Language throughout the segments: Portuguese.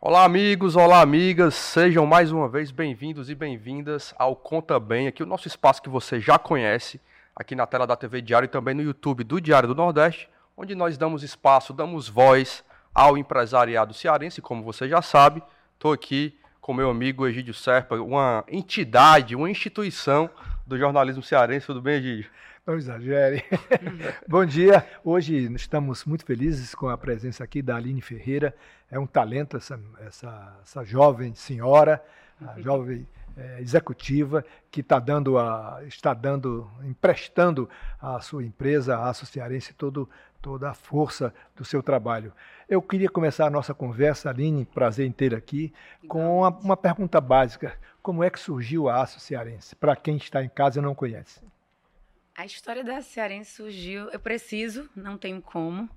Olá, amigos, olá, amigas, sejam mais uma vez bem-vindos e bem-vindas ao Conta Bem, aqui o nosso espaço que você já conhece, aqui na tela da TV Diário e também no YouTube do Diário do Nordeste, onde nós damos espaço, damos voz ao empresariado cearense, como você já sabe. Estou aqui com meu amigo Egídio Serpa, uma entidade, uma instituição do jornalismo cearense. Tudo bem, Egídio? Não exagere. Bom dia. Hoje estamos muito felizes com a presença aqui da Aline Ferreira. É um talento essa, essa, essa jovem senhora, a jovem é, executiva que está dando, a, está dando, emprestando à sua empresa, à Cearense, todo, toda a força do seu trabalho. Eu queria começar a nossa conversa, Aline, prazer em ter aqui, com uma, uma pergunta básica. Como é que surgiu a Aço Cearense? Para quem está em casa e não conhece. A história da Cearense surgiu, eu preciso, não tenho como.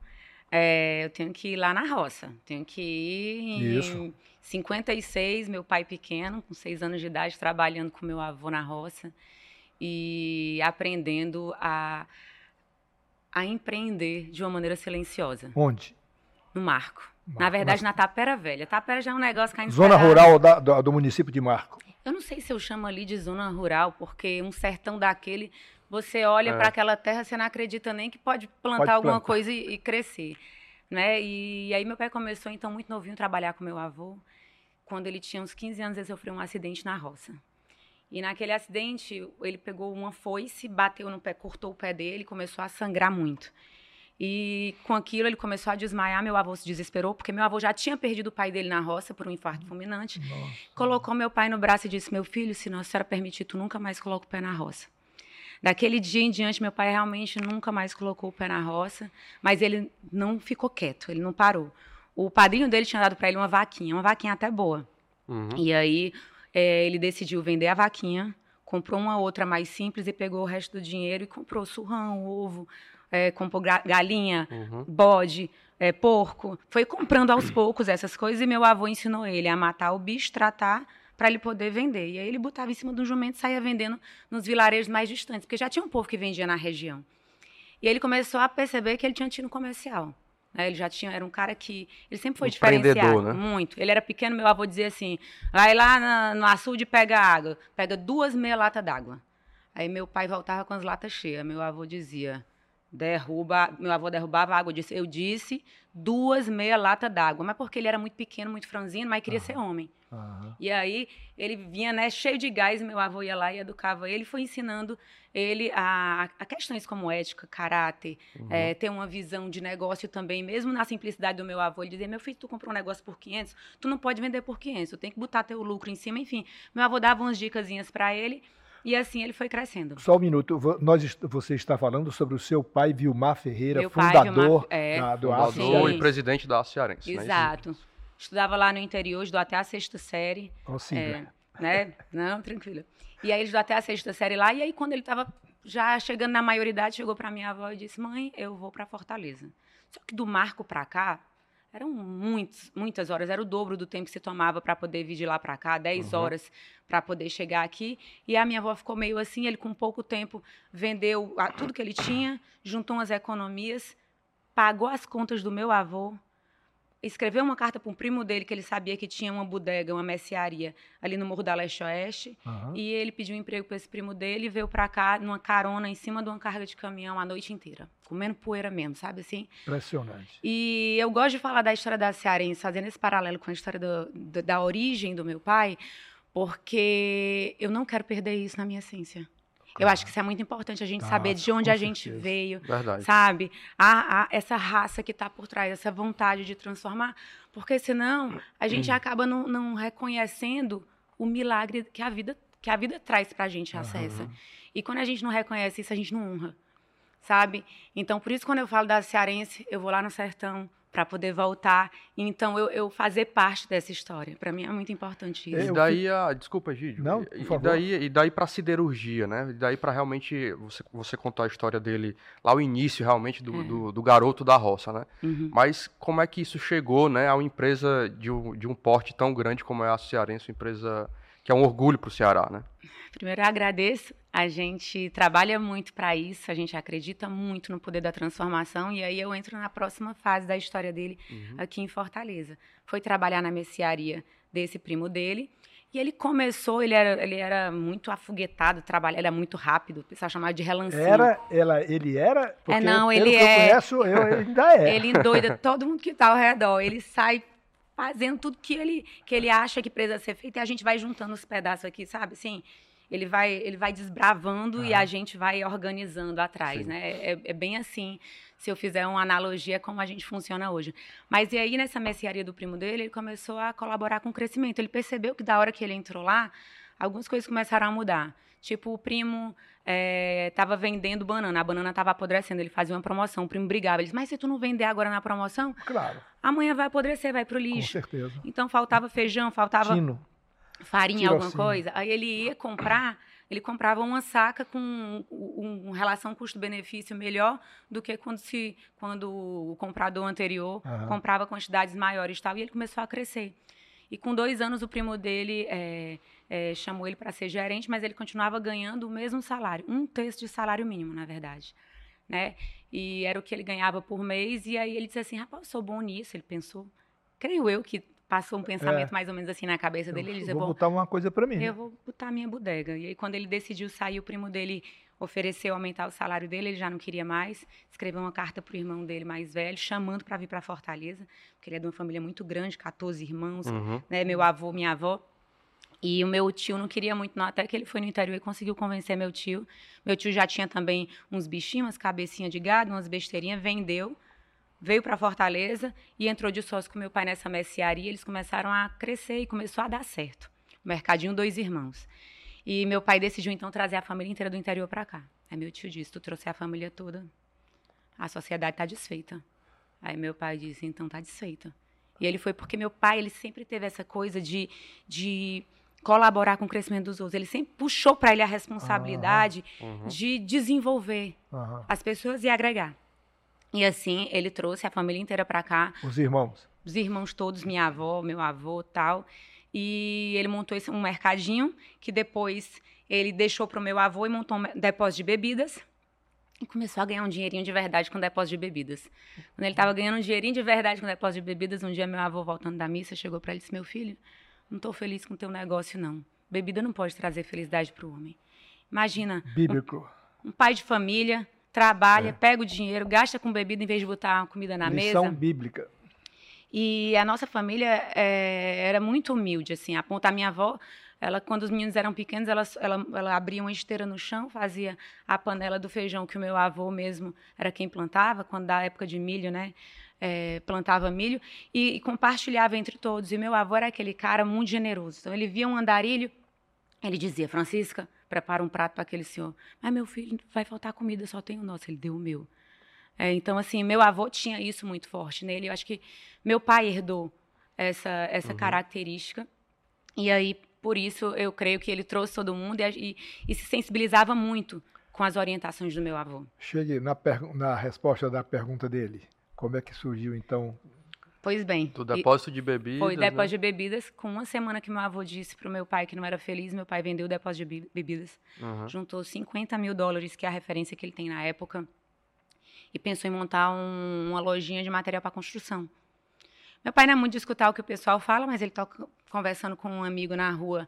É, eu tenho que ir lá na roça. Tenho que ir em Isso. 56, meu pai pequeno, com seis anos de idade, trabalhando com meu avô na roça e aprendendo a, a empreender de uma maneira silenciosa. Onde? No Marco. Na verdade, na Tapera Velha. Tapera já é um negócio que a gente Zona rural da, do, do município de Marco. Eu não sei se eu chamo ali de zona rural, porque um sertão daquele, você olha É. para aquela terra, você não acredita nem que pode plantar Pode alguma plantar. coisa e, e crescer, né? E, aí meu pai começou então muito novinho a trabalhar com meu avô. Quando ele tinha uns 15 anos, ele sofreu um acidente na roça. E naquele acidente, ele pegou uma foice, bateu no pé, cortou o pé dele, começou a sangrar muito. E com aquilo ele começou a desmaiar, meu avô se desesperou, porque meu avô já tinha perdido o pai dele na roça por um infarto fulminante. Colocou meu pai no braço e disse: Meu filho, se não a senhora permitir, tu nunca mais coloca o pé na roça. Daquele dia em diante, meu pai realmente nunca mais colocou o pé na roça, mas ele não ficou quieto, ele não parou. O padrinho dele tinha dado para ele uma vaquinha, uma vaquinha até boa. Uhum. E aí eh, ele decidiu vender a vaquinha, comprou uma outra mais simples e pegou o resto do dinheiro e comprou surrão, ovo, eh, comprou ga- galinha, Uhum. bode, é, porco. Foi comprando aos poucos essas coisas e meu avô ensinou ele a matar o bicho, tratar, para ele poder vender. E aí ele botava em cima do jumento e saía vendendo nos vilarejos mais distantes, porque já tinha um povo que vendia na região. E ele começou a perceber que ele tinha tino comercial. né? Ele já tinha, era um cara que. Ele sempre foi diferenciado. né? Muito. Ele era pequeno, meu avô dizia assim: vai lá na- no açude e pega água. Pega duas meia lata d'água. Aí meu pai voltava com as latas cheias. Meu avô dizia: derruba. Meu avô derrubava a água. Eu disse, eu disse duas meia lata d'água. Mas porque ele era muito pequeno, muito franzino, mas queria ser homem. Aham. E aí ele vinha, né, cheio de gás, meu avô ia lá e educava ele, foi ensinando ele a, a questões como ética, caráter, Uhum. eh, ter uma visão de negócio também, mesmo na simplicidade do meu avô, ele dizia, meu filho, tu comprou um negócio por 500, tu não pode vender por 500, tu tem que botar teu lucro em cima, enfim. Meu avô dava umas dicasinhas para ele e assim ele foi crescendo. Só um minuto. Nós, você está falando sobre o seu pai, Vilmar Ferreira, Meu pai, fundador Vilmar- é, da, do Fundador Aço Sim. e presidente da Cearense. né? Exato. Estudava lá no interior, estudou até a sexta série. Consiga. É, né? Não, tranquila. E aí ele estudou até a sexta série lá, e aí quando ele estava já chegando na maioridade, chegou para minha avó e disse: "Mãe, eu vou para Fortaleza". Só que do Marco para cá eram muitos, muitas horas, era o dobro do tempo que se tomava para poder vir de lá para cá, 10 Uhum. horas para poder chegar aqui. E a minha avó ficou meio assim, ele com pouco tempo vendeu a- tudo que ele tinha, juntou umas economias, pagou as contas do meu avô, escreveu uma carta para um primo dele que ele sabia que tinha uma bodega, uma mercearia ali no Morro da Leste Oeste. Aham. E ele pediu um emprego para esse primo dele e veio para cá numa carona em cima de uma carga de caminhão a noite inteira, comendo poeira mesmo, sabe assim? Impressionante. E eu gosto de falar da história da Cearense, fazendo esse paralelo com a história do- do- da origem do meu pai, porque eu não quero perder isso na minha essência. Eu acho que isso é muito importante, a gente Tá, saber de onde a gente certeza. veio, Verdade. sabe? A, a- essa raça que está por trás, essa vontade de transformar, porque senão a gente acaba não, não reconhecendo o milagre que a vida que a vida traz para a gente acessa. E quando a gente não reconhece isso, a gente não honra, sabe? Então, por isso, quando eu falo da cearense, eu vou lá no sertão para poder voltar. Então, eu, eu fazer parte dessa história. Para mim é muito importante isso. E daí a. Desculpa, Gídio. Não, E- por e, favor. daí, e daí pra siderurgia, né? E daí pra realmente. Você, você contou a história dele lá, o início realmente do, É. do, do garoto da roça, né? Uhum. Mas como é que isso chegou, né, a uma empresa de um, de um porte tão grande como é a Cearense, uma empresa que é um orgulho para o Ceará, né? Primeiro, eu agradeço. A gente trabalha muito para isso, a gente acredita muito no poder da transformação, e aí eu entro na próxima fase da história dele uhum. aqui em Fortaleza. Foi trabalhar na mercearia desse primo dele, e ele começou, ele era, ele era muito afoguetado, trabalha, ele era muito rápido, o pessoal chamava de relancinho. Era, ela, ele era? É, porque é, não, ele é. eu conheço, eu ainda é. Ele endoida todo mundo que está ao redor. Ele sai fazendo tudo que ele, que ele acha que precisa ser feito e a gente vai juntando os pedaços aqui, sabe? Assim, ele vai, ele vai desbravando e a gente vai organizando atrás, Sim. né? É, é, bem assim, se eu fizer uma analogia como a gente funciona hoje. Mas e aí, nessa mercearia do primo dele, ele começou a colaborar com o crescimento. Ele percebeu que da hora que ele entrou lá, algumas coisas começaram a mudar. Tipo, o primo estava é, vendendo banana, a banana estava apodrecendo, ele fazia uma promoção, o primo brigava, ele disse, mas se tu não vender agora na promoção, claro. amanhã vai apodrecer, vai pro lixo. Com certeza. Então faltava feijão, faltava... Tino farinha, Tiro alguma assim. coisa. Aí ele ia comprar, ele comprava uma saca com um, um relação custo-benefício melhor do que quando, se, quando o comprador anterior uhum. comprava quantidades maiores e tal. E ele começou a crescer. E com dois anos, o primo dele é, é, chamou ele para ser gerente, mas ele continuava ganhando o mesmo salário, um terço de salário mínimo, na verdade. Né? E era o que ele ganhava por mês. E aí ele disse assim: rapaz, eu sou bom nisso. Ele pensou, creio eu que passou um pensamento é. mais ou menos assim na cabeça dele. Ele disse, vou botar uma coisa para mim. Eu vou botar minha bodega. E aí, quando ele decidiu sair, o primo dele ofereceu aumentar o salário dele, ele já não queria mais. Escreveu uma carta para o irmão dele mais velho, chamando para vir para Fortaleza, porque ele é de uma família muito grande, 14 irmãos, uhum. né, meu avô, minha avó. E o meu tio não queria muito, não, até que ele foi no interior e conseguiu convencer meu tio. Meu tio já tinha também uns bichinhos, umas cabecinhas de gado, umas besteirinhas, vendeu veio para Fortaleza e entrou de sócio com meu pai nessa mercearia. Eles começaram a crescer e começou a dar certo. Mercadinho Dois Irmãos. E meu pai decidiu então trazer a família inteira do interior para cá. Aí meu tio disse: Tu trouxe a família toda, a sociedade está desfeita. Aí meu pai disse: Então está desfeita. E ele foi porque meu pai ele sempre teve essa coisa de, de colaborar com o crescimento dos outros. Ele sempre puxou para ele a responsabilidade uhum. de desenvolver uhum. as pessoas e agregar. E assim, ele trouxe a família inteira para cá. Os irmãos? Os irmãos todos, minha avó, meu avô, tal. E ele montou esse, um mercadinho que depois ele deixou para o meu avô e montou um depósito de bebidas. E começou a ganhar um dinheirinho de verdade com depósito de bebidas. Quando ele estava ganhando um dinheirinho de verdade com depósito de bebidas, um dia meu avô, voltando da missa, chegou para ele e disse: Meu filho, não estou feliz com o teu negócio, não. Bebida não pode trazer felicidade para o homem. Imagina. Bíblico. Um, um pai de família trabalha, é. pega o dinheiro, gasta com bebida em vez de botar comida na Lição mesa. bíblica. E a nossa família é, era muito humilde, assim. A ponta, a minha avó, ela, quando os meninos eram pequenos, ela, ela, ela abria uma esteira no chão, fazia a panela do feijão que o meu avô mesmo era quem plantava, quando da época de milho, né? É, plantava milho e, e, compartilhava entre todos. E meu avô era aquele cara muito generoso. Então ele via um andarilho, ele dizia: Francisca, prepara um prato para aquele senhor. Mas meu filho, vai faltar comida, só tem o nosso. Ele deu o meu. É, então, assim, meu avô tinha isso muito forte nele. Eu acho que meu pai herdou essa, essa uhum. característica. E aí, por isso, eu creio que ele trouxe todo mundo e, e, e se sensibilizava muito com as orientações do meu avô. Chegue na, na resposta da pergunta dele. Como é que surgiu, então, Pois bem. Do depósito de bebidas. Foi depósito né? de bebidas. Com uma semana que meu avô disse para o meu pai que não era feliz, meu pai vendeu o depósito de bebidas. Uhum. Juntou 50 mil dólares, que é a referência que ele tem na época. E pensou em montar um, uma lojinha de material para construção. Meu pai não é muito de escutar o que o pessoal fala, mas ele está conversando com um amigo na rua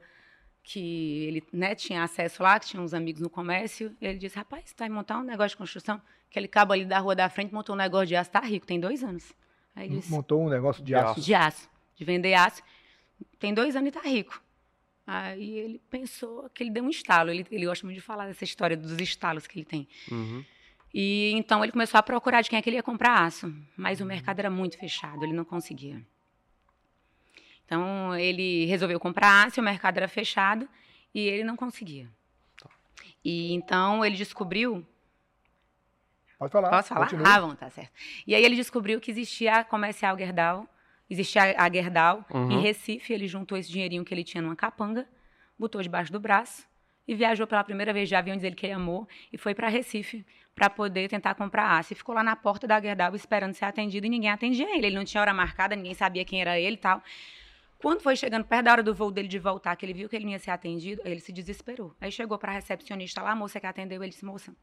que ele né, tinha acesso lá, que tinha uns amigos no comércio. E ele disse: Rapaz, você vai montar um negócio de construção? Aquele cabo ali da rua da frente montou um negócio de aço, está rico, tem dois anos. Aí ele Montou um negócio de aço. De aço, de vender aço. Tem dois anos e tá rico. Aí ele pensou que ele deu um estalo. Ele, ele gosta muito de falar dessa história dos estalos que ele tem. Uhum. E então ele começou a procurar de quem é que ele ia comprar aço. Mas o mercado era muito fechado, ele não conseguia. Então ele resolveu comprar aço, o mercado era fechado e ele não conseguia. Tá. E então ele descobriu Pode falar. Posso falar? Continue. Ah, bom, tá certo. E aí ele descobriu que existia a comercial Gerdau, existia a Gerdau uhum. em Recife. Ele juntou esse dinheirinho que ele tinha numa capanga, botou debaixo do braço e viajou pela primeira vez de avião, diz ele que ele amou, e foi para Recife para poder tentar comprar aço. E ficou lá na porta da Gerdau esperando ser atendido e ninguém atendia ele. Ele não tinha hora marcada, ninguém sabia quem era ele e tal. Quando foi chegando perto da hora do voo dele de voltar, que ele viu que ele ia ser atendido, ele se desesperou. Aí chegou para a recepcionista lá, a moça que atendeu, ele disse, moça,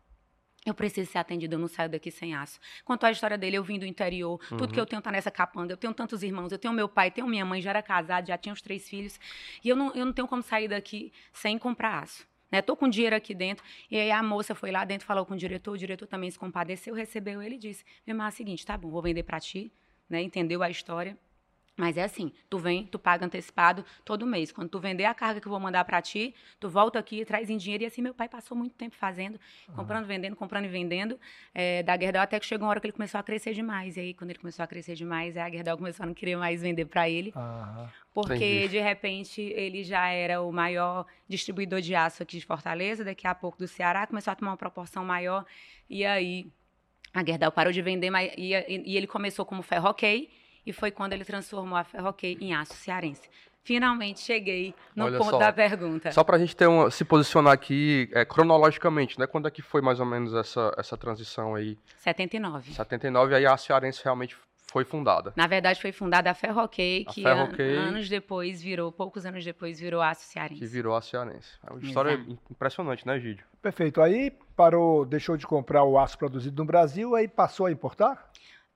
eu preciso ser atendido, eu não saio daqui sem aço. Contou a história dele, eu vim do interior, uhum. tudo que eu tenho tá nessa capanga, eu tenho tantos irmãos, eu tenho meu pai, tenho minha mãe, já era casado, já tinha os três filhos, e eu não, eu não tenho como sair daqui sem comprar aço. Né, tô com dinheiro aqui dentro. E aí a moça foi lá dentro, falou com o diretor, o diretor também se compadeceu, recebeu ele e disse: Meu irmão, é o seguinte, tá bom, vou vender para ti, né? Entendeu a história. Mas é assim, tu vem, tu paga antecipado todo mês. Quando tu vender a carga que eu vou mandar para ti, tu volta aqui e traz em dinheiro. E assim meu pai passou muito tempo fazendo, comprando, vendendo, comprando e vendendo. É, da Gerdau até que chegou uma hora que ele começou a crescer demais. E aí, quando ele começou a crescer demais, a Gerdau começou a não querer mais vender para ele. Porque, Entendi. de repente, ele já era o maior distribuidor de aço aqui de Fortaleza. Daqui a pouco do Ceará, começou a tomar uma proporção maior. E aí, a Gerdau parou de vender, mas, e, e ele começou como ferro ok e foi quando ele transformou a Ferroquei em aço cearense. Finalmente cheguei no Olha ponto só, da pergunta. Só para a gente ter uma, se posicionar aqui é, cronologicamente, né? Quando é que foi mais ou menos essa, essa transição aí? 79. 79, aí a Cearense realmente foi fundada. Na verdade, foi fundada a Ferroquei, que Ferro an anos depois virou, poucos anos depois, virou Aço Cearense. Que virou a Cearense. É uma história Exato. impressionante, né, Gídio? Perfeito. Aí parou, deixou de comprar o aço produzido no Brasil, aí passou a importar?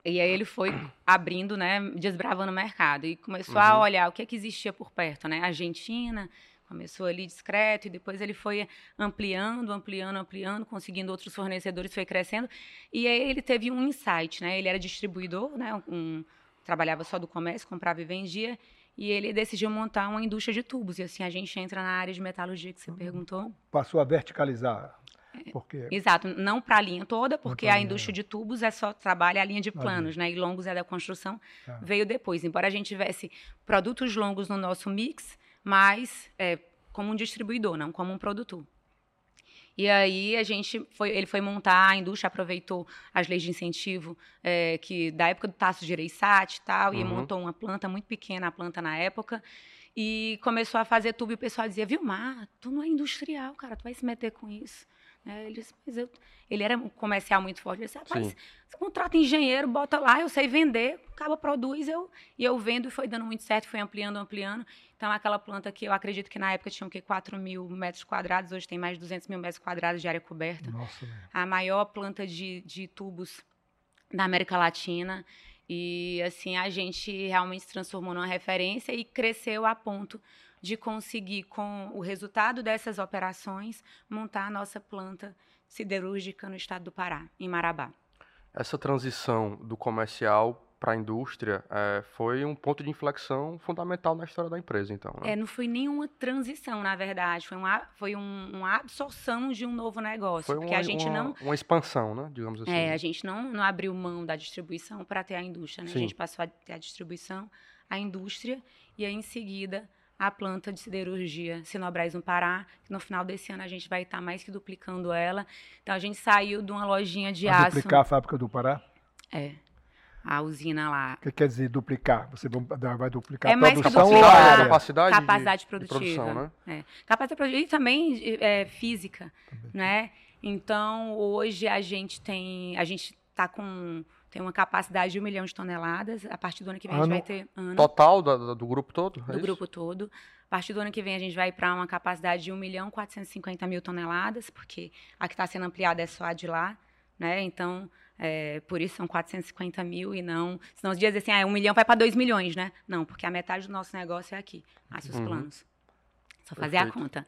E aí ele foi abrindo, né, desbravando o mercado e começou uhum. a olhar o que, é que existia por perto, né? Argentina, começou ali discreto e depois ele foi ampliando, ampliando, ampliando, conseguindo outros fornecedores, foi crescendo. E aí ele teve um insight, né? Ele era distribuidor, né? Um, trabalhava só do comércio, comprava e vendia. E ele decidiu montar uma indústria de tubos. E assim a gente entra na área de metalurgia que você uhum. perguntou. Passou a verticalizar. Porque... Exato, não para a linha toda, porque a indústria de tubos é só trabalha a linha de planos, né? E longos é da construção, é. veio depois. Embora a gente tivesse produtos longos no nosso mix, mas é, como um distribuidor, não como um produtor. E aí a gente foi, ele foi montar, a indústria aproveitou as leis de incentivo é, que da época do Tasso de Ereissat e tal, uhum. e montou uma planta muito pequena, a planta na época, e começou a fazer tubo e o pessoal dizia, Vilmar, tu não é industrial, cara, tu vai se meter com isso. É, ele disse, mas eu, ele era um comercial muito forte. Ele disse, rapaz, você contrata engenheiro, bota lá, eu sei vender, acaba produz, eu, e eu vendo, e foi dando muito certo, foi ampliando, ampliando. Então, aquela planta que eu acredito que na época tinha o quê? 4 mil metros quadrados, hoje tem mais de 200 mil metros quadrados de área coberta. Nossa, a maior planta de, de tubos da América Latina. E, assim, a gente realmente se transformou numa referência e cresceu a ponto de conseguir, com o resultado dessas operações, montar a nossa planta siderúrgica no estado do Pará, em Marabá. Essa transição do comercial para a indústria é, foi um ponto de inflexão fundamental na história da empresa, então. Né? É, não foi nenhuma transição, na verdade, foi uma, foi um, uma absorção de um novo negócio, foi uma, a gente uma, não uma expansão, né, digamos assim. É, a gente não, não abriu mão da distribuição para ter a indústria, né? A gente passou a ter a distribuição, a indústria e aí em seguida a planta de siderurgia Sinobras no Pará, que no final desse ano a gente vai estar mais que duplicando ela. Então a gente saiu de uma lojinha de vai aço. duplicar a fábrica do Pará? É. A usina lá. O que quer dizer duplicar? Você vai duplicar é a produção ou a capacidade, capacidade de, produtiva. De produção, né? É. Capacidade produtiva e também é, física, também. né? Então, hoje a gente tem, a gente está com tem uma capacidade de um milhão de toneladas. A partir do ano que vem ano, a gente vai ter. Ano, total do, do grupo todo? É do grupo todo. A partir do ano que vem a gente vai para uma capacidade de 1 milhão 450 mil toneladas, porque a que está sendo ampliada é só a de lá. Né? Então, é, por isso são 450 mil e não. Senão os dias assim, ah, 1 milhão vai para 2 milhões, né? Não, porque a metade do nosso negócio é aqui. Aços uhum. planos. Só fazer Perfeito. a conta.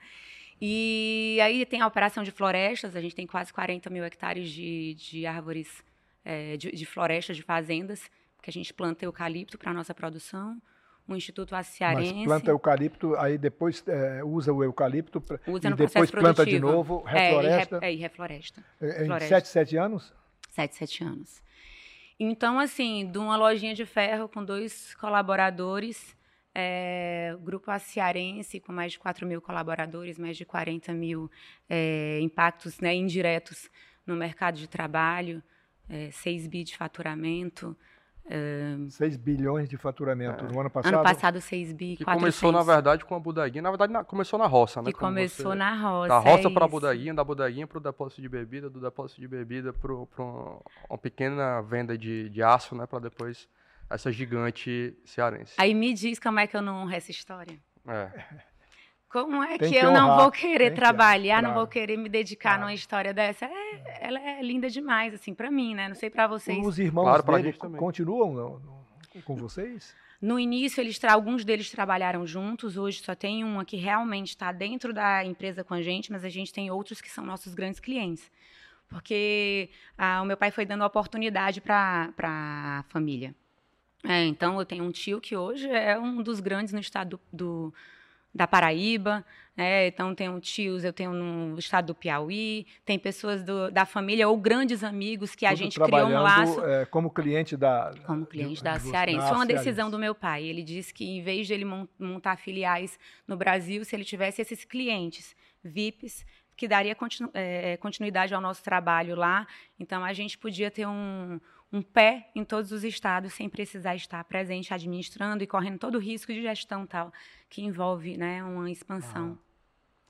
E aí tem a operação de florestas, a gente tem quase 40 mil hectares de, de árvores é, de, de, florestas, de fazendas, que a gente planta eucalipto para a nossa produção. O Instituto Aciarense. Mas planta eucalipto, aí depois é, usa o eucalipto pra, usa e depois planta de novo, refloresta. É, e, re, é, e refloresta. É, em 7, 7 anos? 7, 7 anos. Então, assim, de uma lojinha de ferro com dois colaboradores, é, grupo Aciarense, com mais de 4 mil colaboradores, mais de 40 mil é, impactos né, indiretos no mercado de trabalho, é, 6 bi de faturamento. É, 6 bilhões de faturamento é. no ano passado? Ano passado, 6 bi, Que começou, na verdade, com a Budaguinha. Na verdade, na, começou na roça, né? Que começou você, na roça. Da roça é para a Budaguinha, da Budaguinha para o depósito de bebida, do depósito de bebida para uma pequena venda de, de aço, né? Para depois essa gigante cearense. Aí me diz como é que eu não honro essa história. É. Como é que, que eu não honrar, vou querer tem que- trabalhar, não vou querer me dedicar Claro. numa história dessa? É, ela é linda demais, assim, pra mim, né? Não sei pra vocês. Os irmãos Claro, dele gente também. continuam no- no- com vocês? No início, eles tra- alguns deles trabalharam juntos. Hoje só tem uma que realmente está dentro da empresa com a gente, mas a gente tem outros que são nossos grandes clientes. Porque ah, o meu pai foi dando oportunidade para a família. É, então, eu tenho um tio que hoje é um dos grandes no estado do, do- da Paraíba. né? então, tenho tios, eu tenho no estado do Piauí. Tem pessoas do- da família ou grandes amigos que a Tudo gente criou um laço é, como cliente da. como cliente de- da Cearense. Foi uma Cearense. decisão do meu pai. Ele disse que, em vez de ele mon- montar filiais no Brasil, se ele tivesse esses clientes VIPs, que daria continu- eh, continuidade ao nosso trabalho lá. Então, a gente podia ter um, um pé em todos os estados, sem precisar estar presente, administrando e correndo todo o risco de gestão tal, que envolve né, uma expansão.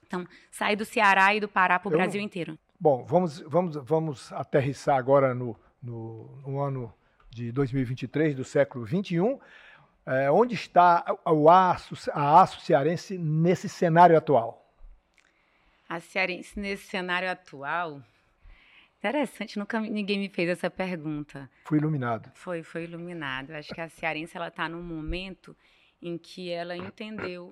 Então, sair do Ceará e do Pará para o Brasil inteiro. Bom, vamos, vamos, vamos aterrissar agora no, no, no ano de 2023, do século 21. É, onde está o aço, a aço cearense nesse cenário atual? A Cearense, nesse cenário atual, interessante, nunca ninguém me fez essa pergunta. Fui iluminado. Foi, foi iluminado. Eu Acho que a Cearense ela está num momento em que ela entendeu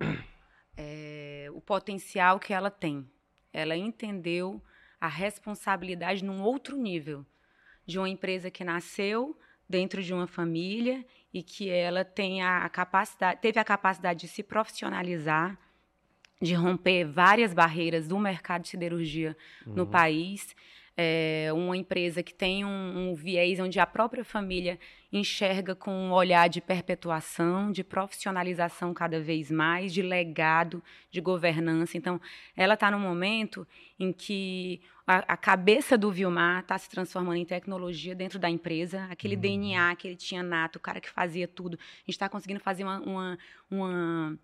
eh, o potencial que ela tem. Ela entendeu a responsabilidade num outro nível de uma empresa que nasceu dentro de uma família e que ela tem a capacidade, teve a capacidade de se profissionalizar, de romper várias barreiras do mercado de siderurgia no país. É uma empresa que tem um, um viés onde a própria família enxerga com um olhar de perpetuação, de profissionalização cada vez mais, de legado, de governança. Então, ela está num momento em que a, a cabeça do Vilmar está se transformando em tecnologia dentro da empresa, aquele DNA que ele tinha nato, o cara que fazia tudo. A gente está conseguindo fazer uma, uma, uma-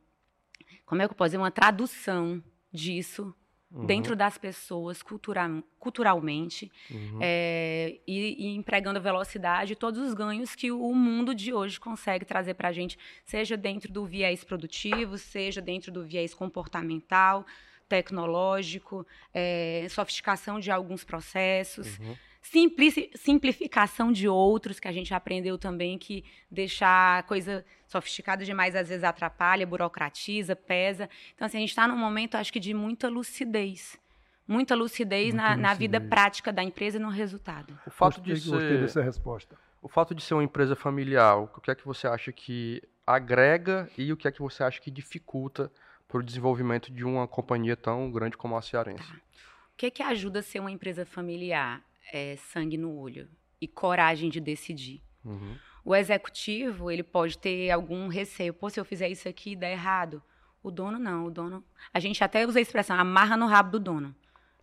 como é que eu posso dizer, uma tradução disso Uhum. dentro das pessoas cultura, culturalmente Uhum. é, e, e empregando a velocidade todos os ganhos que o mundo de hoje consegue trazer para a gente, seja dentro do viés produtivo, seja dentro do viés comportamental, tecnológico, é, sofisticação de alguns processos, Uhum. simplici- simplificação de outros, que a gente aprendeu também que deixar coisa sofisticada demais às vezes atrapalha, burocratiza, pesa. Então, assim, a gente está num momento, acho que, de muita lucidez. Muita lucidez, Muita na, na vida prática da empresa e no resultado. O fato gostei, de gostei ser, dessa resposta. o fato de ser uma empresa familiar, o que é que você acha que agrega e o que é que você acha que dificulta para o desenvolvimento de uma companhia tão grande como a Cearense? O que, que ajuda a ser uma empresa familiar? É sangue no olho e coragem de decidir. Uhum. O executivo, ele pode ter algum receio. Pô, se eu fizer isso aqui, dá errado. O dono não, o dono... A gente até usa a expressão, amarra no rabo do dono.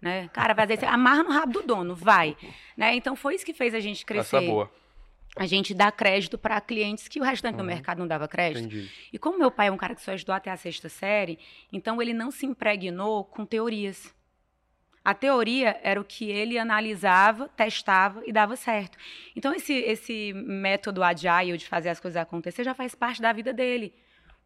Né? Cara, vai dizer, amarra no rabo do dono, vai. Né? Então, foi isso que fez a gente crescer. Essa é boa, A gente dá crédito para clientes que o restante do Uhum. mercado não dava crédito. entendi. E como meu pai é um cara que só estudou até a sexta série, então ele não se impregnou com teorias. A teoria era o que ele analisava, testava e dava certo. Então esse, esse método agile de fazer as coisas acontecer já faz parte da vida dele.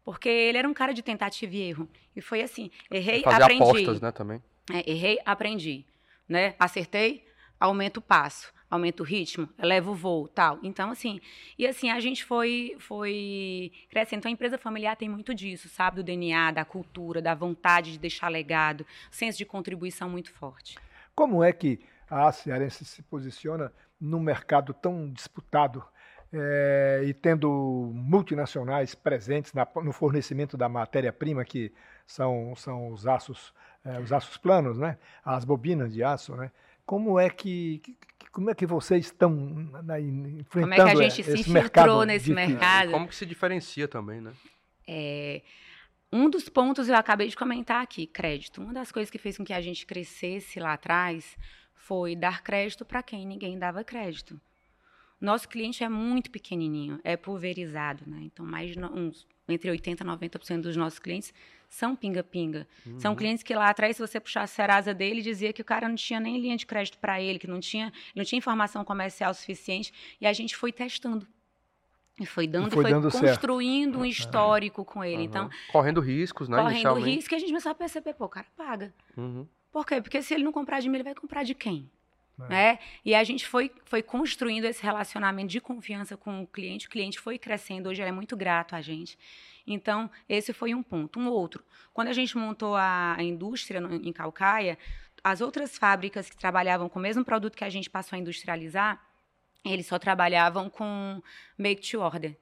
Porque ele era um cara de tentativa e erro. E foi assim, errei, Fazer aprendi. apostas, né, também. É, errei, aprendi. Né? Acertei, aumento o passo, aumento o ritmo, elevo o voo, tal. Então, assim, e assim, a gente foi, foi crescendo. Então, a empresa familiar tem muito disso, sabe? Do DNA, da cultura, da vontade de deixar legado, senso de contribuição muito forte. Como é que a Cearense se posiciona num mercado tão disputado eh, e tendo multinacionais presentes na- no fornecimento da matéria-prima, que são, são os aços, eh, os aços planos, né? as bobinas de aço, né? Como é que- como é que vocês estão na- enfrentando Como é que a gente se infiltrou mercado nesse difícil? mercado? E como que se diferencia também, né? É, um dos pontos eu acabei de comentar aqui, crédito. Uma das coisas que fez com que a gente crescesse lá atrás foi dar crédito para quem ninguém dava crédito. Nosso cliente é muito pequenininho, é pulverizado, né? Então, mais de uns, entre 80% e 90% dos nossos clientes são pinga-pinga. São clientes que lá atrás, se você puxar a Serasa dele, dizia que o cara não tinha nem linha de crédito para ele, que não tinha, não tinha informação comercial suficiente, e a gente foi testando. E foi dando, E foi foi, dando certo. construindo um histórico com ele. Aham. Então, Correndo riscos, né? correndo risco, e a gente começou a perceber, pô, o cara paga. Uhum. Por quê? Porque se ele não comprar de mim, ele vai comprar de quem? É. Né? E a gente foi, foi construindo esse relacionamento de confiança com o cliente. O cliente foi crescendo, hoje ele é muito grato a gente. Então, esse foi um ponto. Um outro, quando a gente montou a, a indústria no- em Calcaia, as outras fábricas que trabalhavam com o mesmo produto que a gente passou a industrializar, eles só trabalhavam com make to order.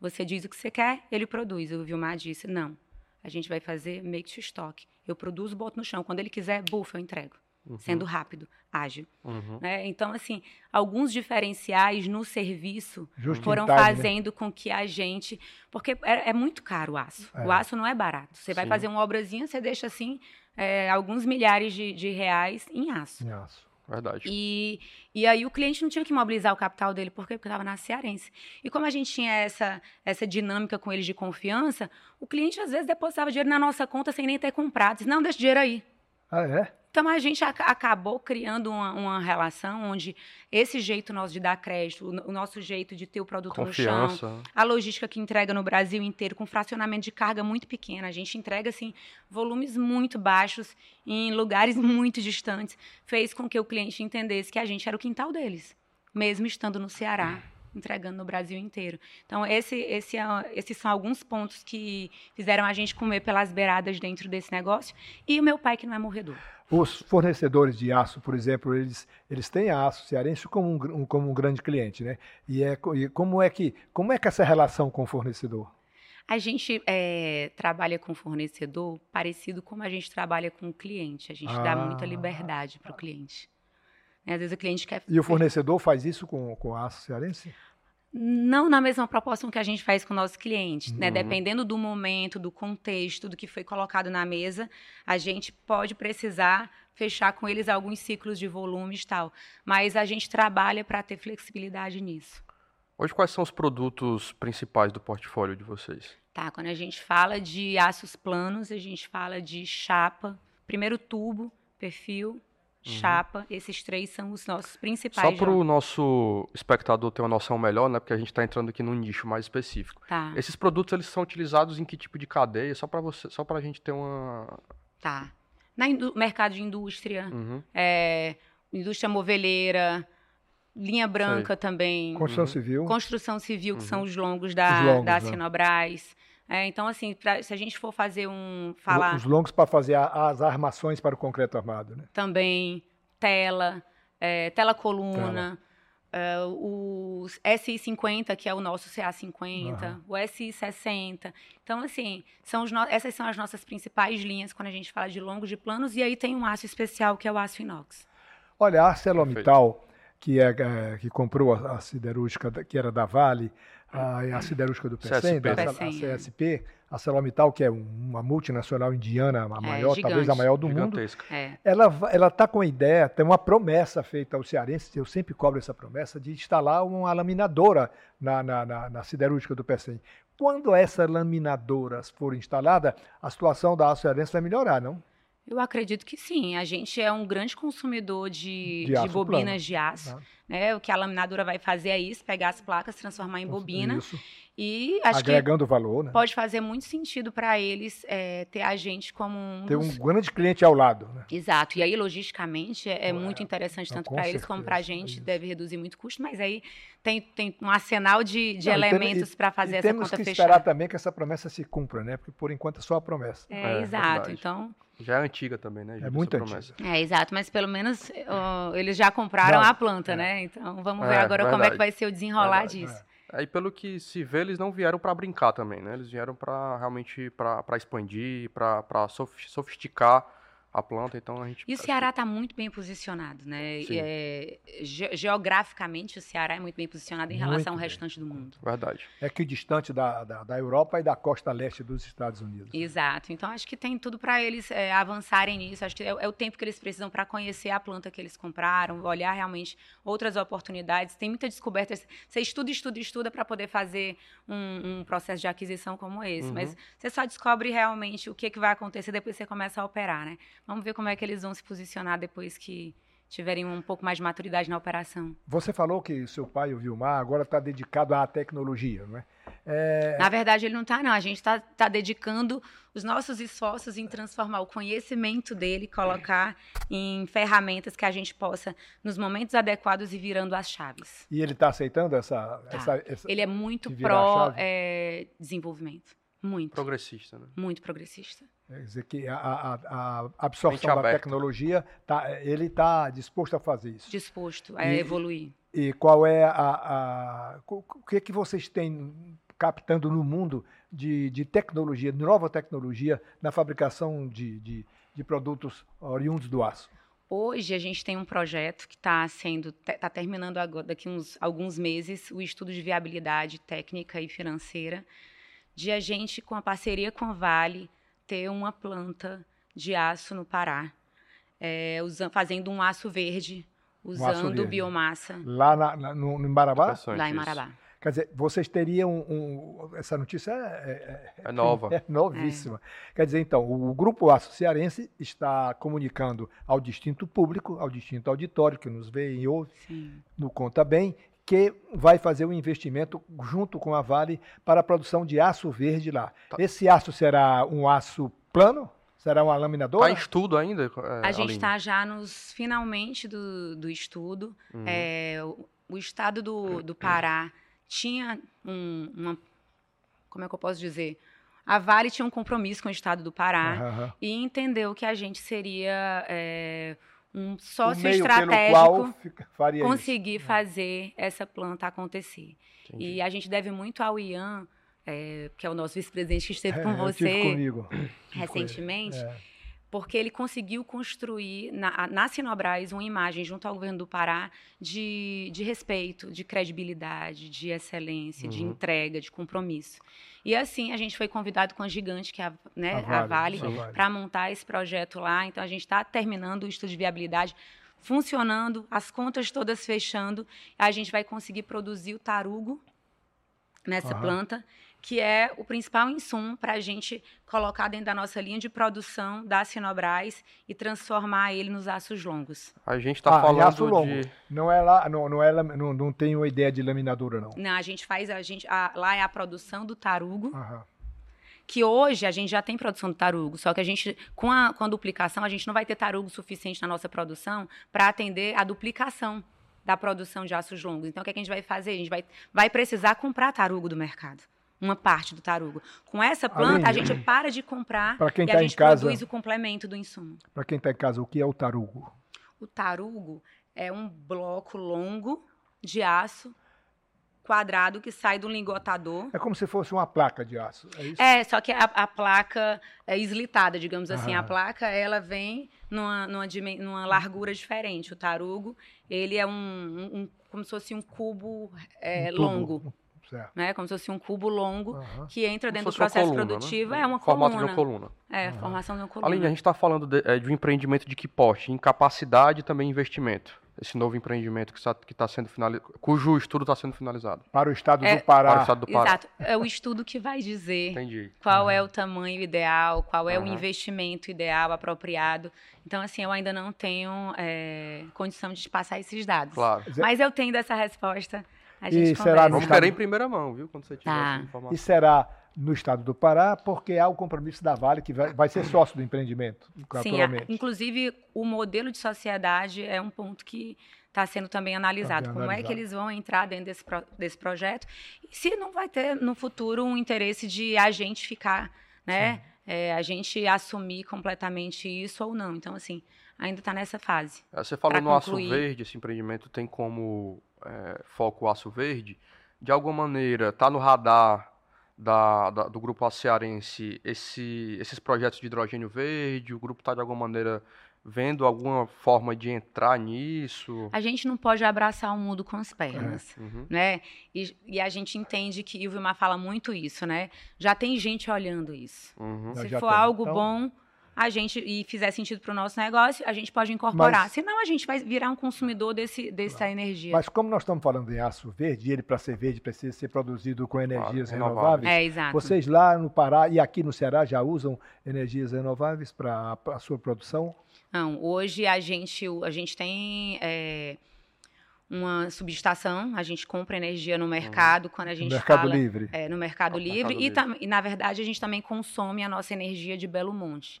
Você diz o que você quer, ele produz. O Vilmar disse, não, a gente vai fazer make to stock. Eu produzo, boto no chão. Quando ele quiser, bufa, eu entrego. Uhum. Sendo rápido, ágil. Uhum. né? Então, assim, alguns diferenciais no serviço Just foram time, né? fazendo com que a gente. Porque é, é muito caro o aço. É. O aço não é barato. Você vai Sim. fazer uma obrazinha, você deixa assim é, alguns milhares de, de reais em aço. Em aço. Verdade. E, e aí o cliente não tinha que mobilizar o capital dele, por quê? Porque estava na Cearense. E como a gente tinha essa, essa dinâmica com eles de confiança, o cliente às vezes depositava dinheiro na nossa conta sem nem ter comprado. Disse, não, deixa o dinheiro aí. Ah, é? Então a gente aca- acabou criando uma, uma relação onde esse jeito nosso de dar crédito, o, o nosso jeito de ter o produto no chão, Confiança. a logística que entrega no Brasil inteiro com fracionamento de carga muito pequeno, a gente entrega assim volumes muito baixos em lugares muito distantes, fez com que o cliente entendesse que a gente era o quintal deles, mesmo estando no Ceará. Entregando no Brasil inteiro. Então, esse, esse é- esses são alguns pontos que fizeram a gente comer pelas beiradas dentro desse negócio. E o meu pai, que não é morredor. Os fornecedores de aço, por exemplo, eles, eles têm a aço cearense como um, como um grande cliente, né? E, é, e como, é que, como é que essa relação com o fornecedor? A gente eh, trabalha com fornecedor parecido como a gente trabalha com o cliente. A gente dá muita Ah. liberdade para o cliente. Né, Às vezes o cliente quer. E o fornecedor faz isso com, com a aço cearense? Não na mesma proporção que a gente faz com o nosso cliente. Né? Uhum. Dependendo do momento, do contexto, do que foi colocado na mesa, a gente pode precisar fechar com eles alguns ciclos de volumes e tal. Mas a gente trabalha para ter flexibilidade nisso. Hoje, quais são os produtos principais do portfólio de vocês? Tá, quando a gente fala de aços planos, a gente fala de chapa, primeiro tubo, perfil, chapa. Esses três são os nossos principais. Uhum. Só para o nosso espectador ter uma noção melhor, né? Porque a gente está entrando aqui num nicho mais específico. Tá, Esses produtos eles são utilizados em que tipo de cadeia? Só para você, só para a gente ter uma. tá. Na indú- mercado de indústria, Uhum. é, indústria moveleira, linha branca também, Construção Uhum. civil? construção civil, que Uhum. são os longos da, Os longos, da né? É, então, assim, pra- se a gente for fazer um. falar Os longos para fazer a- as armações para o concreto armado, né? também tela, é, tela coluna, é, o SI50, que é o nosso CA50, Aham. o SI60. Então, assim, são os no- essas são as nossas principais linhas quando a gente fala de longos de planos, e aí tem um aço especial, que é o aço inox. Olha, a ArcelorMittal, que, é, é, que comprou a, a siderúrgica, que era da Vale, a, a siderúrgica do CSP. da, PECEM, a CSP, a ArcelorMittal, que é um- uma multinacional indiana, a maior, talvez a maior do mundo. É, ela está com a ideia, tem uma promessa feita aos cearenses, eu sempre cobro essa promessa, de instalar uma laminadora na, na, na, na siderúrgica do PECEM. Quando essas laminadoras forem instaladas, a situação da aço cearense vai melhorar, não? Eu acredito que sim. A gente é um grande consumidor de, De de bobinas plano. de aço. Né? O que a laminadora vai fazer é isso, pegar as placas, transformar em bobina. Isso, E acho que agregando valor, né? pode fazer muito sentido para eles é, ter a gente como um Ter dos um grande cliente ao lado, né? Exato. E aí, logisticamente, é, é É. muito interessante, tanto para eles como para a é gente. isso. Deve reduzir muito custo, mas aí tem, tem um arsenal de, de Não, elementos para fazer e essa temos conta que fechar. esperar também que essa promessa se cumpra, né? Porque por enquanto é só a promessa. É, É, exato. verdade. Então, Já é antiga também, né? É muito promessa. é exato. Mas pelo menos ó, eles já compraram Não, a planta, é. né? Então, vamos ver É, agora como é que verdade. vai ser o desenrolar Verdade, disso. Aí, pelo que se vê, eles não vieram para brincar também, né? Eles vieram para realmente para expandir, para sofisticar a planta. Então a gente. E o Ceará está muito bem posicionado, né? É, ge- geograficamente, o Ceará é muito bem posicionado em Muito relação ao bem. restante do mundo. que- Verdade. É que distante da, da, da Europa e da costa leste dos Estados Unidos. Exato. Então, acho que tem tudo para eles é, avançarem nisso. Acho que é, é o tempo que eles precisam para conhecer a planta que eles compraram, olhar realmente outras oportunidades. Tem muita descoberta. Você estuda, estuda, estuda para poder fazer um, um processo de aquisição como esse. Uhum. Mas você só descobre realmente o que, que vai acontecer depois que você começa a operar, né? Vamos ver como é que eles vão se posicionar depois que tiverem um pouco mais de maturidade na operação. Você falou que seu pai, o Vilmar, agora está dedicado à tecnologia, não é? é... Na verdade, ele não está, não. A gente está tá dedicando os nossos esforços em transformar o conhecimento dele, colocar em ferramentas que a gente possa, nos momentos adequados, ir virando as chaves. E ele está aceitando essa, tá. essa, essa, Ele é muito pró-desenvolvimento. É, muito. Progressista, né? Muito progressista. Quer dizer que a, a, a absorção da tecnologia, tá, ele está disposto a fazer isso. Disposto a e, evoluir. E qual é a, a, O que, é que vocês têm captando no mundo de, de tecnologia, de nova tecnologia na fabricação de, de, de produtos oriundos do aço? Hoje a gente tem um projeto que está sendo, está terminando agora, daqui uns alguns meses, o estudo de viabilidade técnica e financeira de a gente, com a parceria com a Vale, ter uma planta de aço no Pará, é, usando, fazendo um aço verde, usando um aço verde. biomassa. Lá na, na, no, no Marabá? Lá em Marabá. Quer dizer, vocês teriam um, um, essa notícia é, é, é, é nova, é novíssima. É. Quer dizer, então, o grupo Aço Cearense está comunicando ao distinto público, ao distinto auditório que nos vê e ouve, Sim. no Conta Bem, que vai fazer um investimento junto com a Vale para a produção de aço verde lá. Tá. Esse aço será um aço plano? Será uma laminadora? Está em estudo ainda? É, a gente está já nos finalmente do, do estudo. Uhum. É, o, o, estado do, do Pará tinha um, uma. Como é que eu posso dizer? A Vale tinha um compromisso com o estado do Pará uhum. e entendeu que a gente seria. É, um sócio estratégico conseguir isso. fazer essa planta acontecer. Entendi. E a gente deve muito ao Ian, é, que é o nosso vice-presidente que esteve é, com você recentemente. É porque ele conseguiu construir na, na Sinobras uma imagem junto ao governo do Pará de, de respeito, de credibilidade, de excelência, uhum. de entrega, de compromisso. E assim a gente foi convidado com a Gigante, que é a, né, a Vale, vale para montar esse projeto lá. Então a gente está terminando o estudo de viabilidade funcionando, as contas todas fechando, a gente vai conseguir produzir o tarugo nessa uhum. planta que é o principal insumo para a gente colocar dentro da nossa linha de produção da Sinobras e transformar ele nos aços longos. A gente está ah, falando aço longo. de... Não é lá, não, não, é, não, não tem uma ideia de laminadura, não. Não, a gente faz, a gente, a, lá é a produção do tarugo, que hoje a gente já tem produção do tarugo, só que a gente, com a, com a duplicação, a gente não vai ter tarugo suficiente na nossa produção para atender a duplicação da produção de aços longos. Então, o que, é que a gente vai fazer? A gente vai, vai precisar comprar tarugo do mercado uma parte do tarugo. Com essa planta, Aline, a gente para de comprar e tá a gente casa, produz o complemento do insumo. Para quem está em casa, o que é o tarugo? O tarugo é um bloco longo de aço quadrado que sai do lingotador. É como se fosse uma placa de aço, é isso? É, só que a, a placa é eslitada, digamos assim. A placa, ela vem numa, numa, numa, largura diferente. O tarugo, ele é um, um, um como se fosse um cubo é, um longo. Certo. Né? Como se fosse um cubo longo uhum. que entra dentro do processo coluna, produtivo. Né? É uma Formato coluna. de uma coluna. É, uhum. formação de uma coluna. Aline, a gente está falando de, é, de, um empreendimento de que porte? Em capacidade e também investimento. Esse novo empreendimento que está tá sendo finalizado, cujo estudo está sendo finalizado. Para o estado é, do Pará. Para o estado do Pará. Exato. É o estudo que vai dizer Entendi. qual uhum. é o tamanho ideal, qual é o investimento ideal, apropriado. Então, assim, eu ainda não tenho é, condição de passar esses dados. Claro. Mas eu tenho essa resposta a gente e será Vamos querer em primeira mão, viu? Quando você tiver tá. essa informação. E será no estado do Pará, porque há o compromisso da Vale, que vai, vai ser sócio do empreendimento, Sim, a, inclusive o modelo de sociedade é um ponto que está sendo também analisado. Tá Como analisado. é que eles vão entrar dentro desse, pro, desse projeto? E se não vai ter no futuro um interesse de a gente ficar, né? É, a gente assumir completamente isso ou não. Então, assim, ainda está nessa fase. Você falou no concluir. Aço Verde, esse empreendimento tem como é, foco Aço Verde, de alguma maneira está no radar da, da, do grupo cearense esse, esses projetos de hidrogênio verde? O grupo está de alguma maneira vendo alguma forma de entrar nisso? A gente não pode abraçar o mundo com as pernas, é. uhum. né? E, e, a gente entende que, e o Vilmar fala muito isso, né? Já tem gente olhando isso. Uhum. Se for tem. algo então... bom, a gente e fizer sentido para o nosso negócio, a gente pode incorporar. Mas- Senão a gente vai virar um consumidor desse, dessa energia. Mas como nós estamos falando em aço verde, ele para ser verde precisa ser produzido com energias renováveis. renováveis. é, exato. Vocês lá no Pará e aqui no Ceará já usam energias renováveis para a sua produção? Não, hoje a gente, a gente tem é, uma subestação, a gente compra energia no mercado quando a gente no Mercado fala Livre. é, no Mercado No Livre Mercado e, Livre. e, na verdade, a gente também consome a nossa energia de Belo Monte.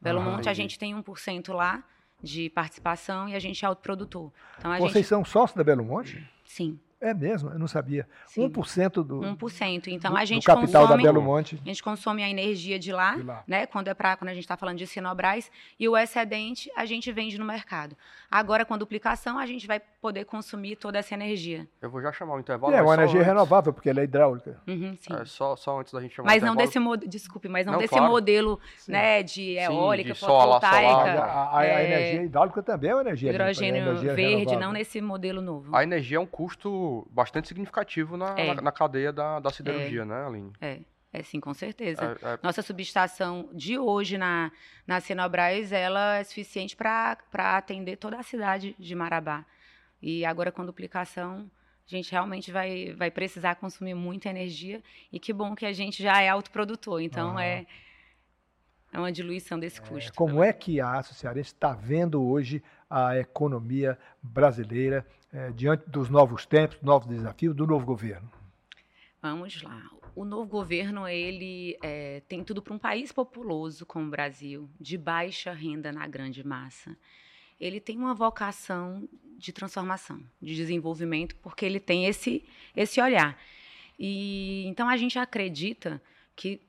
Belo Ah, Monte, a entendi. gente tem 1% lá de participação e a gente é autoprodutor. Então, a Vocês gente... são sócios da Belo Monte? Sim, É mesmo, eu não sabia. sim, 1% do, 1%. Então, do- a do gente capital consome... da Belo Monte. A gente consome a energia de lá, de lá. né? Quando é para quando a gente está falando de Sinobras, e o excedente a gente vende no mercado. Agora, com a duplicação, a gente vai poder consumir toda essa energia. Eu vou já chamar o intervalo. É uma energia antes- renovável, porque ela é hidráulica. Uhum, sim. É, só, só antes da gente chamar mas o não intervalo. desse modelo, desculpe, mas não, Não, desse claro. modelo, Sim. né, de eólica, de solar, fotovoltaica, Mas solar. a, a- a É, energia hidráulica também é uma energia limpa, né? hidrogênio Energia verde, renovável. não nesse modelo novo. A energia é um custo bastante significativo na, É. na, na cadeia da, da siderurgia, né, Aline? É, é sim, com certeza. É, é, Nossa subestação de hoje na, na Sinobras, ela é suficiente para atender toda a cidade de Marabá. E agora, com duplicação, a gente realmente vai, vai precisar consumir muita energia. E que bom que a gente já é autoprodutor. Então, Aham. é, é uma diluição desse custo. Como é que a Cearense está vendo hoje a economia brasileira eh, diante dos novos tempos, novos desafios do novo governo? Vamos lá. O novo governo ele é, tem tudo para um país populoso como o Brasil, de baixa renda na grande massa. Ele tem uma vocação de transformação, de desenvolvimento, porque ele tem esse esse olhar. E então a gente acredita que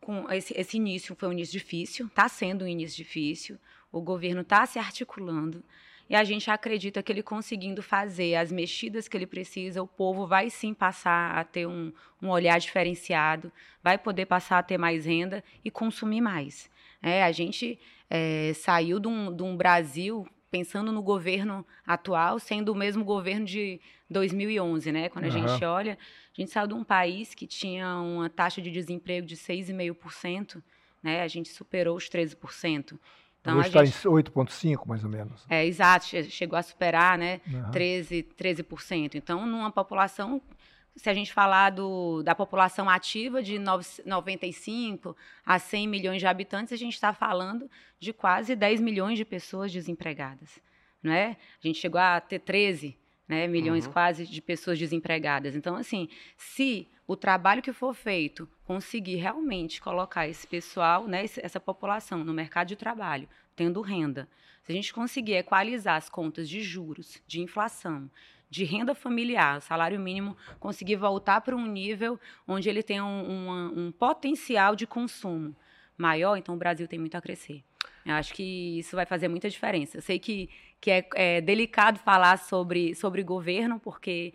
com esse, esse início foi um início difícil, está sendo um início difícil. O governo está se articulando e a gente acredita que ele conseguindo fazer as mexidas que ele precisa, o povo vai sim passar a ter um, um olhar diferenciado, vai poder passar a ter mais renda e consumir mais. É, a gente é, saiu de um, de um Brasil pensando no governo atual, sendo o mesmo governo de 2011, né? Quando a Aham. gente olha, a gente saiu de um país que tinha uma taxa de desemprego de 6,5%, né? A gente superou os 13%. Então, hoje está gente... em 8,5% mais ou menos. É, exato, che- chegou a superar, né? Aham. 13, 13%. Então, numa população, se a gente falar do, da população ativa de nove- 95 a 100 milhões de habitantes, a gente está falando de quase 10 milhões de pessoas desempregadas. Não é? A gente chegou a ter 13 né, milhões Uhum. quase de pessoas desempregadas. Então, assim, se o trabalho que for feito conseguir realmente colocar esse pessoal, né, essa população no mercado de trabalho, tendo renda, se a gente conseguir equalizar as contas de juros, de inflação, de renda familiar, salário mínimo conseguir voltar para um nível onde ele tenha um, uma- um potencial de consumo maior, então o Brasil tem muito a crescer. Eu acho que isso vai fazer muita diferença. Eu sei que, que é, é delicado falar sobre, sobre governo, porque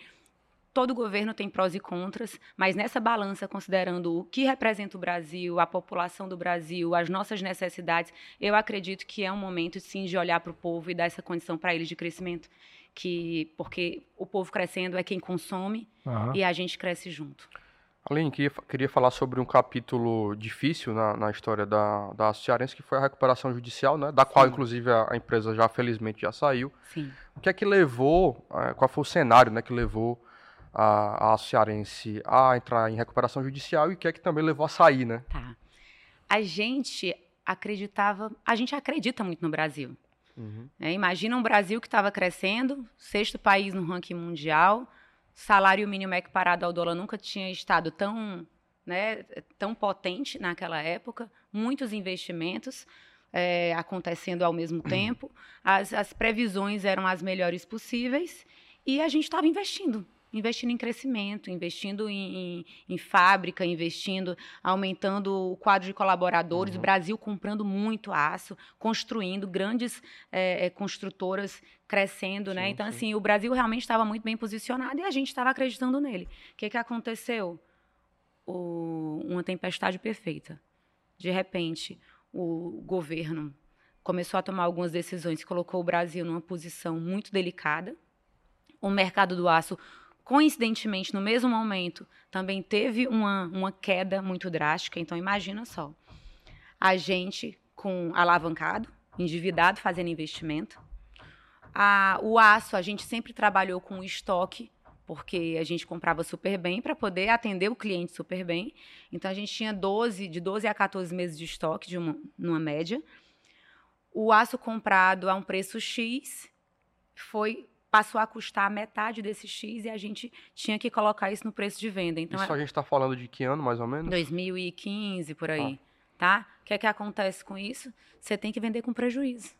todo governo tem prós e contras, mas nessa balança, considerando o que representa o Brasil, a população do Brasil, as nossas necessidades, eu acredito que é um momento, sim, de olhar para o povo e dar essa condição para eles de crescimento. Que, porque o povo crescendo é quem consome Aham. e a gente cresce junto. Aline, queria, queria falar sobre um capítulo difícil na, na história da, da Cearense, que foi a recuperação judicial, né? Da qual, Sim. inclusive, a, a empresa já, felizmente, já saiu. Sim. O que é que levou, eh, qual foi o cenário, né, que levou a, a Cearense a entrar em recuperação judicial e o que é que também levou a sair, né? Tá. A gente acreditava, a gente acredita muito no Brasil. Uhum. né? Imagina um Brasil que estava crescendo, sexto país no ranking mundial, salário mínimo equiparado ao dólar nunca tinha estado tão, né, tão potente naquela época, muitos investimentos eh, acontecendo ao mesmo tempo, as, as previsões eram as melhores possíveis e a gente estava investindo. Investindo em crescimento, investindo em, em, em fábrica, investindo, aumentando o quadro de colaboradores, Uhum. o Brasil comprando muito aço, construindo grandes eh, construtoras crescendo, né? Sim, Então, sim. assim, o Brasil realmente estava muito bem posicionado e a gente estava acreditando nele. O que, que aconteceu? O- uma tempestade perfeita. De repente, o governo começou a tomar algumas decisões que colocou o Brasil numa posição muito delicada. O mercado do aço, coincidentemente, no mesmo momento, também teve uma, uma queda muito drástica. Então, imagina só. A gente com alavancado, endividado, fazendo investimento. A, o aço, a gente sempre trabalhou com estoque, porque a gente comprava super bem para poder atender o cliente super bem. Então a gente tinha 12, de 12 a 14 meses de estoque, de uma, numa média. O aço comprado a um preço X foi passou a custar metade desse X e a gente tinha que colocar isso no preço de venda. Então, isso a gente está falando de que ano, mais ou menos? 2015, por aí. Ah. Tá? O que é que acontece com isso? Você tem que vender com prejuízo.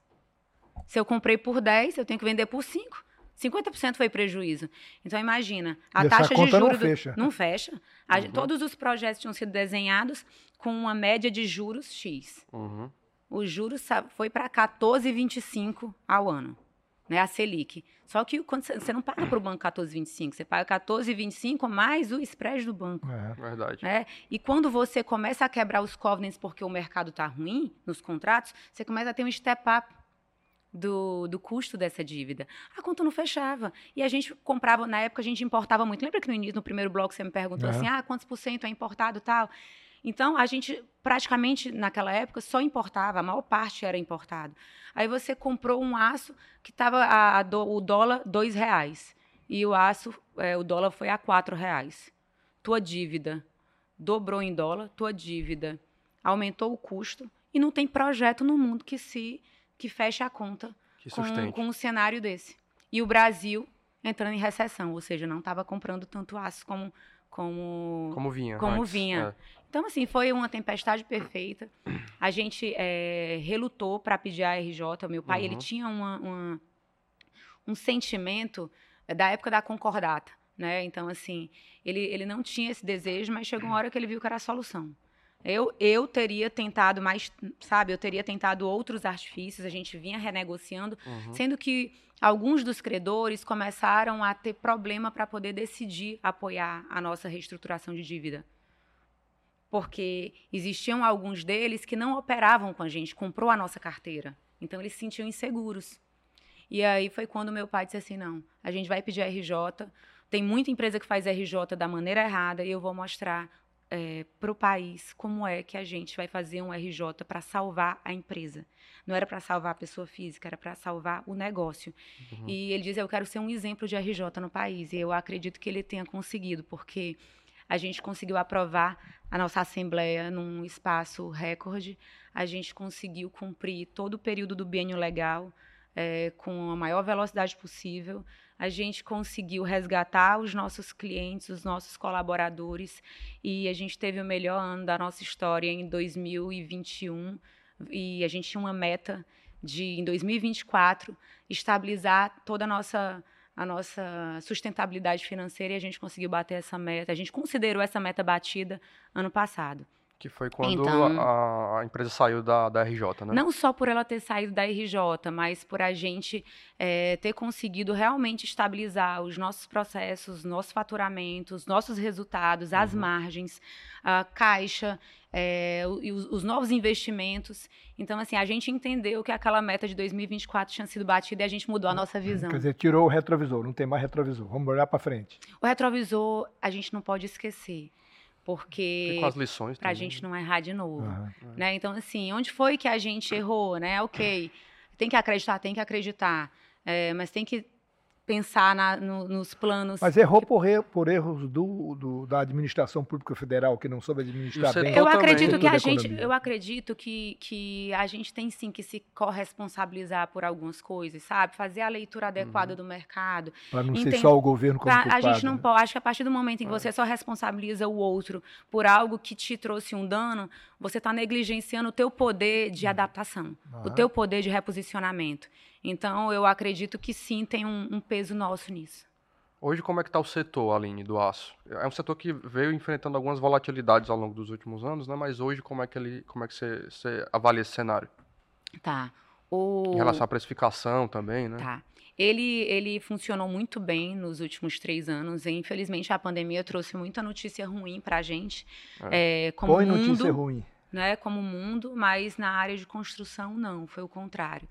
Se eu comprei por 10, eu tenho que vender por 5. 50% foi prejuízo. Então, imagina, a taxa de juros. Não fecha. Não fecha. A, uhum. Todos os projetos tinham sido desenhados com uma média de juros X. Uhum. O juros foi para 14,25 ao ano né, a Selic. Só que quando você não paga para o banco 14,25, você paga 14,25 mais o spread do banco. É, verdade. Né? E quando você começa a quebrar os covenants porque o mercado está ruim nos contratos, você começa a ter um step up do, do custo dessa dívida. A conta não fechava. E a gente comprava, na época a gente importava muito. Lembra que no início, no primeiro bloco, você me perguntou é. assim, ah, quantos por cento é importado e tal? Então, a gente praticamente naquela época só importava, a maior parte era importado. Aí você comprou um aço que estava o dólar dois reais e o aço, é, o dólar foi a quatro reais. Tua dívida dobrou em dólar, tua dívida aumentou o custo e não tem projeto no mundo que se que feche a conta com, com um cenário desse. E o Brasil entrando em recessão, ou seja, não estava comprando tanto aço como como como vinha. Como antes, vinha. É. Então, assim, foi uma tempestade perfeita. A gente é, relutou para pedir a RJ. O meu pai, uhum. ele tinha uma, uma, um sentimento eh, da época da concordata, né? Então, assim, ele, ele não tinha esse desejo, mas chegou uma hora que ele viu que era a solução. Eu, eu teria tentado mais, sabe, eu teria tentado outros artifícios, a gente vinha renegociando, uhum. sendo que alguns dos credores começaram a ter problema para poder decidir apoiar a nossa reestruturação de dívida porque existiam alguns deles que não operavam com a gente, comprou a nossa carteira. Então eles se sentiam inseguros. E aí foi quando meu pai disse assim: não, a gente vai pedir RJ. Tem muita empresa que faz RJ da maneira errada e eu vou mostrar é, para o país como é que a gente vai fazer um RJ para salvar a empresa. Não era para salvar a pessoa física, era para salvar o negócio. Uhum. E ele diz: Eu quero ser um exemplo de RJ no país. E eu acredito que ele tenha conseguido, porque a gente conseguiu aprovar a nossa assembleia num espaço recorde. A gente conseguiu cumprir todo o período do biênio legal é, com a maior velocidade possível. A gente conseguiu resgatar os nossos clientes, os nossos colaboradores, e a gente teve o melhor ano da nossa história em 2021. E a gente tinha uma meta de, em 2024, estabilizar toda a nossa a nossa sustentabilidade financeira e a gente conseguiu bater essa meta. A gente considerou essa meta batida ano passado. Que foi quando então, a, a, empresa saiu da, da RJ, né? Não só por ela ter saído da RJ, mas por a gente é, ter conseguido realmente estabilizar os nossos processos, nossos faturamentos, nossos resultados, as uhum. margens, a caixa, é, os, os, novos investimentos. Então, assim, a gente entendeu que aquela meta de 2024 tinha sido batida e a gente mudou a nossa visão. Quer dizer, tirou o retrovisor, não tem mais retrovisor. Vamos olhar para frente. O retrovisor a gente não pode esquecer porque com as lições para a gente não errar de novo, uhum. né? Então assim, onde foi que a gente errou, né? Ok, tem que acreditar, tem que acreditar, é, mas tem que pensar na, no, nos planos. Mas errou por, er, por erros do, do, da administração pública federal que não soube administrar bem. Eu acredito que a gente, eu acredito que, que a gente tem sim que se corresponsabilizar por algumas coisas, sabe? Fazer a leitura adequada uhum. do mercado. Para não ser só o governo como pra, culpado, A gente não né? pode. Acho que a partir do momento em que você só responsabiliza o outro por algo que te trouxe um dano, você está negligenciando o teu poder de uhum. adaptação, uhum. o teu poder de reposicionamento. Então, eu acredito que sim, tem um, um peso nosso nisso. Hoje, como é que está o setor, Aline, do aço? É um setor que veio enfrentando algumas volatilidades ao longo dos últimos anos, né? Mas hoje, como é que, ele, como é que você, você avalia esse cenário? Tá. O... Em relação à precificação também, né? Tá. Ele, ele funcionou muito bem nos últimos três anos. E, infelizmente, a pandemia trouxe muita notícia ruim para a gente. É. É, como Põe mundo, notícia ruim. Né, como mundo, mas na área de construção, não. Foi o contrário.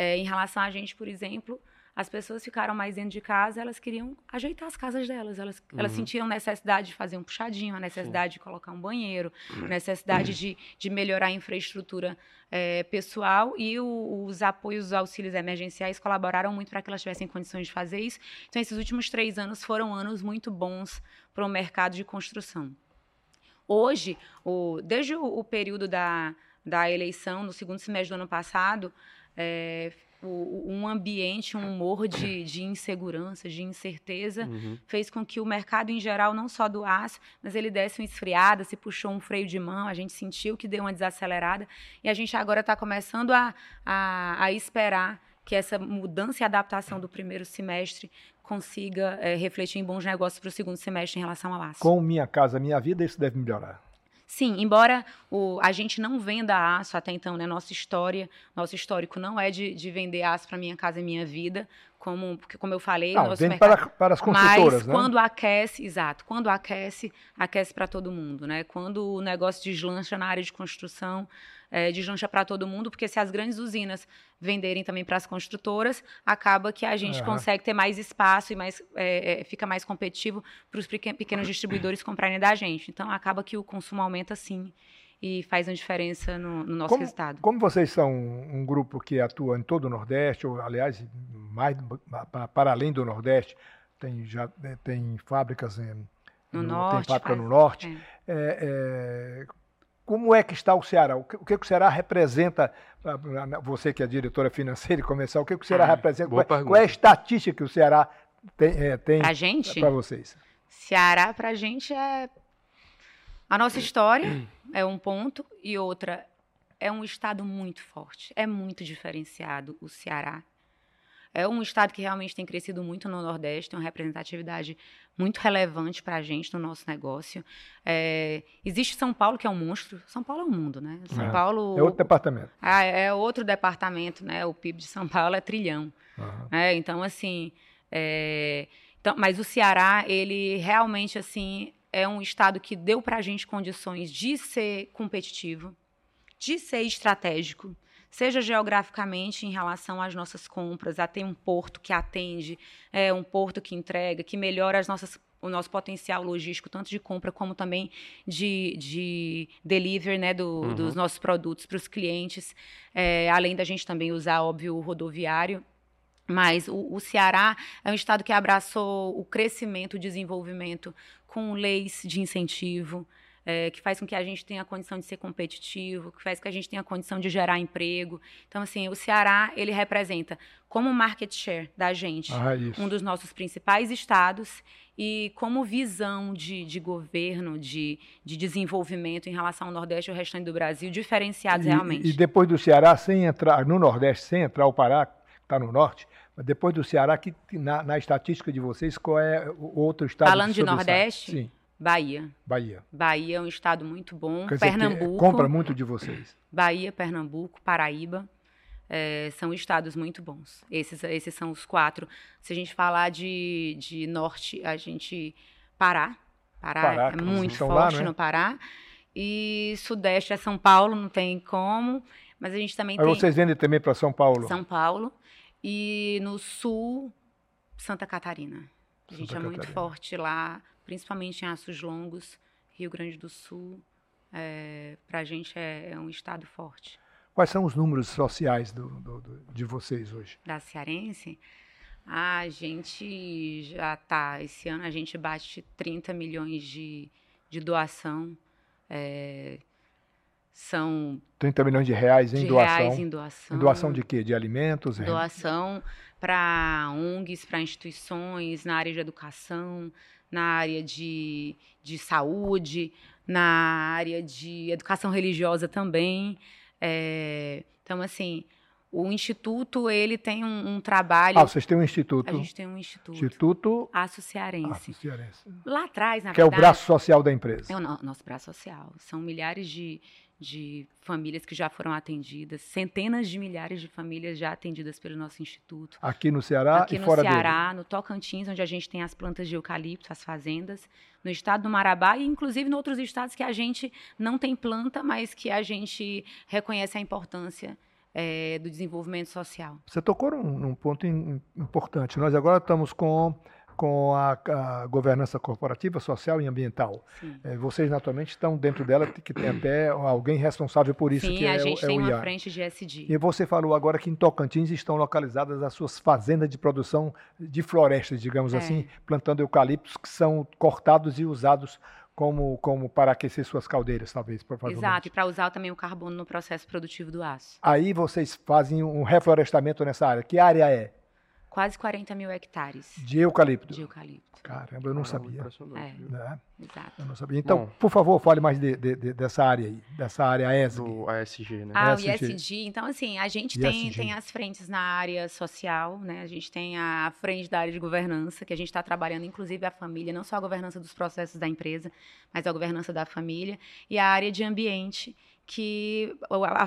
É, em relação a gente, por exemplo, as pessoas ficaram mais dentro de casa, elas queriam ajeitar as casas delas. Elas, uhum. elas sentiam necessidade de fazer um puxadinho, a necessidade Sim. de colocar um banheiro, a necessidade de, de melhorar a infraestrutura é, pessoal e o, os apoios, os auxílios emergenciais colaboraram muito para que elas tivessem condições de fazer isso. Então, esses últimos três anos foram anos muito bons para o mercado de construção. Hoje, o, desde o, o período da, da eleição, no segundo semestre do ano passado, é, o, um ambiente, um humor de, de insegurança, de incerteza, uhum. fez com que o mercado em geral, não só do aço, mas ele desse uma esfriada, se puxou um freio de mão, a gente sentiu que deu uma desacelerada, e a gente agora está começando a, a, a, esperar que essa mudança e adaptação do primeiro semestre consiga é, refletir em bons negócios para o segundo semestre em relação ao aço. Com Minha Casa Minha Vida, isso deve melhorar. Sim, embora o, a gente não venda aço até então, né? Nossa história, nosso histórico não é de, de vender aço para minha casa e minha vida, como, porque, como eu falei, não, nosso mercado, para, para as construtoras, mas né? quando aquece, exato, quando aquece, aquece para todo mundo, né? Quando o negócio deslancha na área de construção, é, deslancha para todo mundo, porque se as grandes usinas venderem também para as construtoras, acaba que a gente uhum. consegue ter mais espaço e mais é, é, fica mais competitivo para os pequenos distribuidores comprarem da gente. Então acaba que o consumo aumenta sim e faz uma diferença no, no nosso como, resultado. Como vocês são um grupo que atua em todo o Nordeste, ou aliás, mais para além do Nordeste, tem já é, tem fábricas em, no, no norte, tem fábrica faz, no norte. É. É, é, como é que está o Ceará? O que, o, que o Ceará representa, você que é diretora financeira e comercial, o que o Ceará ah, representa? Qual, qual, é a estatística que o Ceará tem, é, tem para vocês? Ceará, para a gente, é a nossa história, é um ponto, e outra, é um estado muito forte, é muito diferenciado o Ceará. É um estado que realmente tem crescido muito no Nordeste, tem uma representatividade muito relevante para a gente no nosso negócio. É, existe São Paulo, que é um monstro. São Paulo é um mundo, né? São é. Paulo. É outro departamento. Ah, é outro departamento, né? O PIB de São Paulo é trilhão. Uhum. É, então, assim. É, então, mas o Ceará, ele realmente, assim, é um estado que deu para a gente condições de ser competitivo, de ser estratégico seja geograficamente em relação às nossas compras, a ter um porto que atende, é, um porto que entrega, que melhora as nossas o nosso potencial logístico, tanto de compra como também de, de delivery né, do, uhum. dos nossos produtos para os clientes, é, além da gente também usar, óbvio, o rodoviário. Mas o, o, Ceará é um estado que abraçou o crescimento, o desenvolvimento com leis de incentivo, é, que faz com que a gente tenha a condição de ser competitivo, que faz com que a gente tenha a condição de gerar emprego. Então, assim, o Ceará, ele representa como market share da gente, ah, um dos nossos principais estados e como visão de, de governo, de, de desenvolvimento em relação ao Nordeste e ao restante do Brasil, diferenciados e, realmente. E depois do Ceará, sem entrar no Nordeste, sem entrar o Pará, está no Norte, mas depois do Ceará, que na, na, estatística de vocês, qual é o outro estado? Falando de Nordeste? Sim. Bahia. Bahia. Bahia é um estado muito bom. Quer Pernambuco. compra muito de vocês. Bahia, Pernambuco, Paraíba. É, são estados muito bons. Esses, esses são os quatro. Se a gente falar de, de norte, a gente. Pará. Pará, Pará é muito forte lá, é? no Pará. E sudeste é São Paulo, não tem como. Mas a gente também Aí tem. vocês vendem também para São Paulo? São Paulo. E no sul, Santa Catarina. A gente Santa é muito forte lá principalmente em aços longos, Rio Grande do Sul, é, para a gente é, é, um estado forte. Quais são os números sociais do, do, do, de vocês hoje? Da Cearense? a gente já está, esse ano a gente bate 30 milhões de, de doação. É, são 30 milhões de reais em de doação. Reais em doação. Em doação de quê? De alimentos? Doação para ONGs, para instituições na área de educação, na área de, de saúde, na área de educação religiosa também. É, então, assim, o Instituto, ele tem um, um, trabalho... Ah, vocês têm um Instituto. A gente tem um Instituto. Instituto... Aço Cearense. Aço Cearense. Lá atrás, na que verdade... Que é o braço social da empresa. É o nosso braço social. São milhares de, de famílias que já foram atendidas, centenas de milhares de famílias já atendidas pelo nosso instituto. Aqui no Ceará Aqui e no fora Ceará, dele. no Tocantins, onde a gente tem as plantas de eucalipto, as fazendas, no estado do Marabá e inclusive em outros estados que a gente não tem planta, mas que a gente reconhece a importância é, do desenvolvimento social. Você tocou num, num ponto in, importante. Nós agora estamos com com a, a, governança corporativa, social e ambiental. É, vocês, naturalmente, estão dentro dela, que tem até alguém responsável por isso, Sim, que é, a gente é tem o uma frente de SD. E você falou agora que em Tocantins estão localizadas as suas fazendas de produção de florestas, digamos É. assim, plantando eucaliptos que são cortados e usados como, como para aquecer suas caldeiras, talvez, provavelmente. Exato, e para usar também o carbono no processo produtivo do aço. Aí vocês fazem um reflorestamento nessa área. Que área é? Quase 40 mil hectares De eucalipto. de eucalipto. Caramba, eu não sabia. Impressionante, É. Né? Exato. Eu não sabia. Então, Bom. por favor, fale mais de, de- de- dessa área aí, dessa área ESG. Do ASG, né? Ah, o ESG. ISD. Então, assim, a gente tem, ISG. tem as frentes na área social, né? A gente tem a frente da área de governança, que a gente está trabalhando, inclusive, a família, não só a governança dos processos da empresa, mas a governança da família. E a área de ambiente, que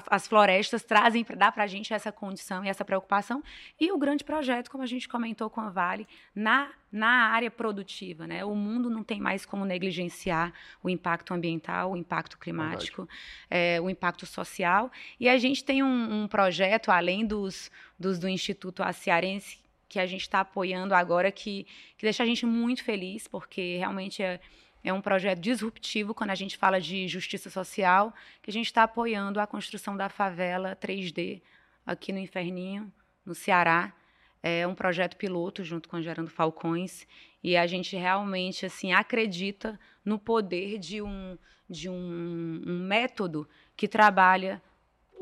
as florestas trazem, dá para a gente essa condição e essa preocupação. E o grande projeto, como a gente comentou com a Vale, na, na área produtiva, né? O mundo não tem mais como negligenciar o impacto ambiental, o impacto climático, é, o impacto social. E a gente tem um, um projeto, além dos, dos do Instituto Aciarense, que a gente está apoiando agora, que, que deixa a gente muito feliz, porque realmente é, é um projeto disruptivo quando a gente fala de justiça social, que a gente está apoiando a construção da favela 3D aqui no Inferninho, no Ceará. É um projeto piloto junto com a Gerando Falcões e a gente realmente assim acredita no poder de um, de um, um método que trabalha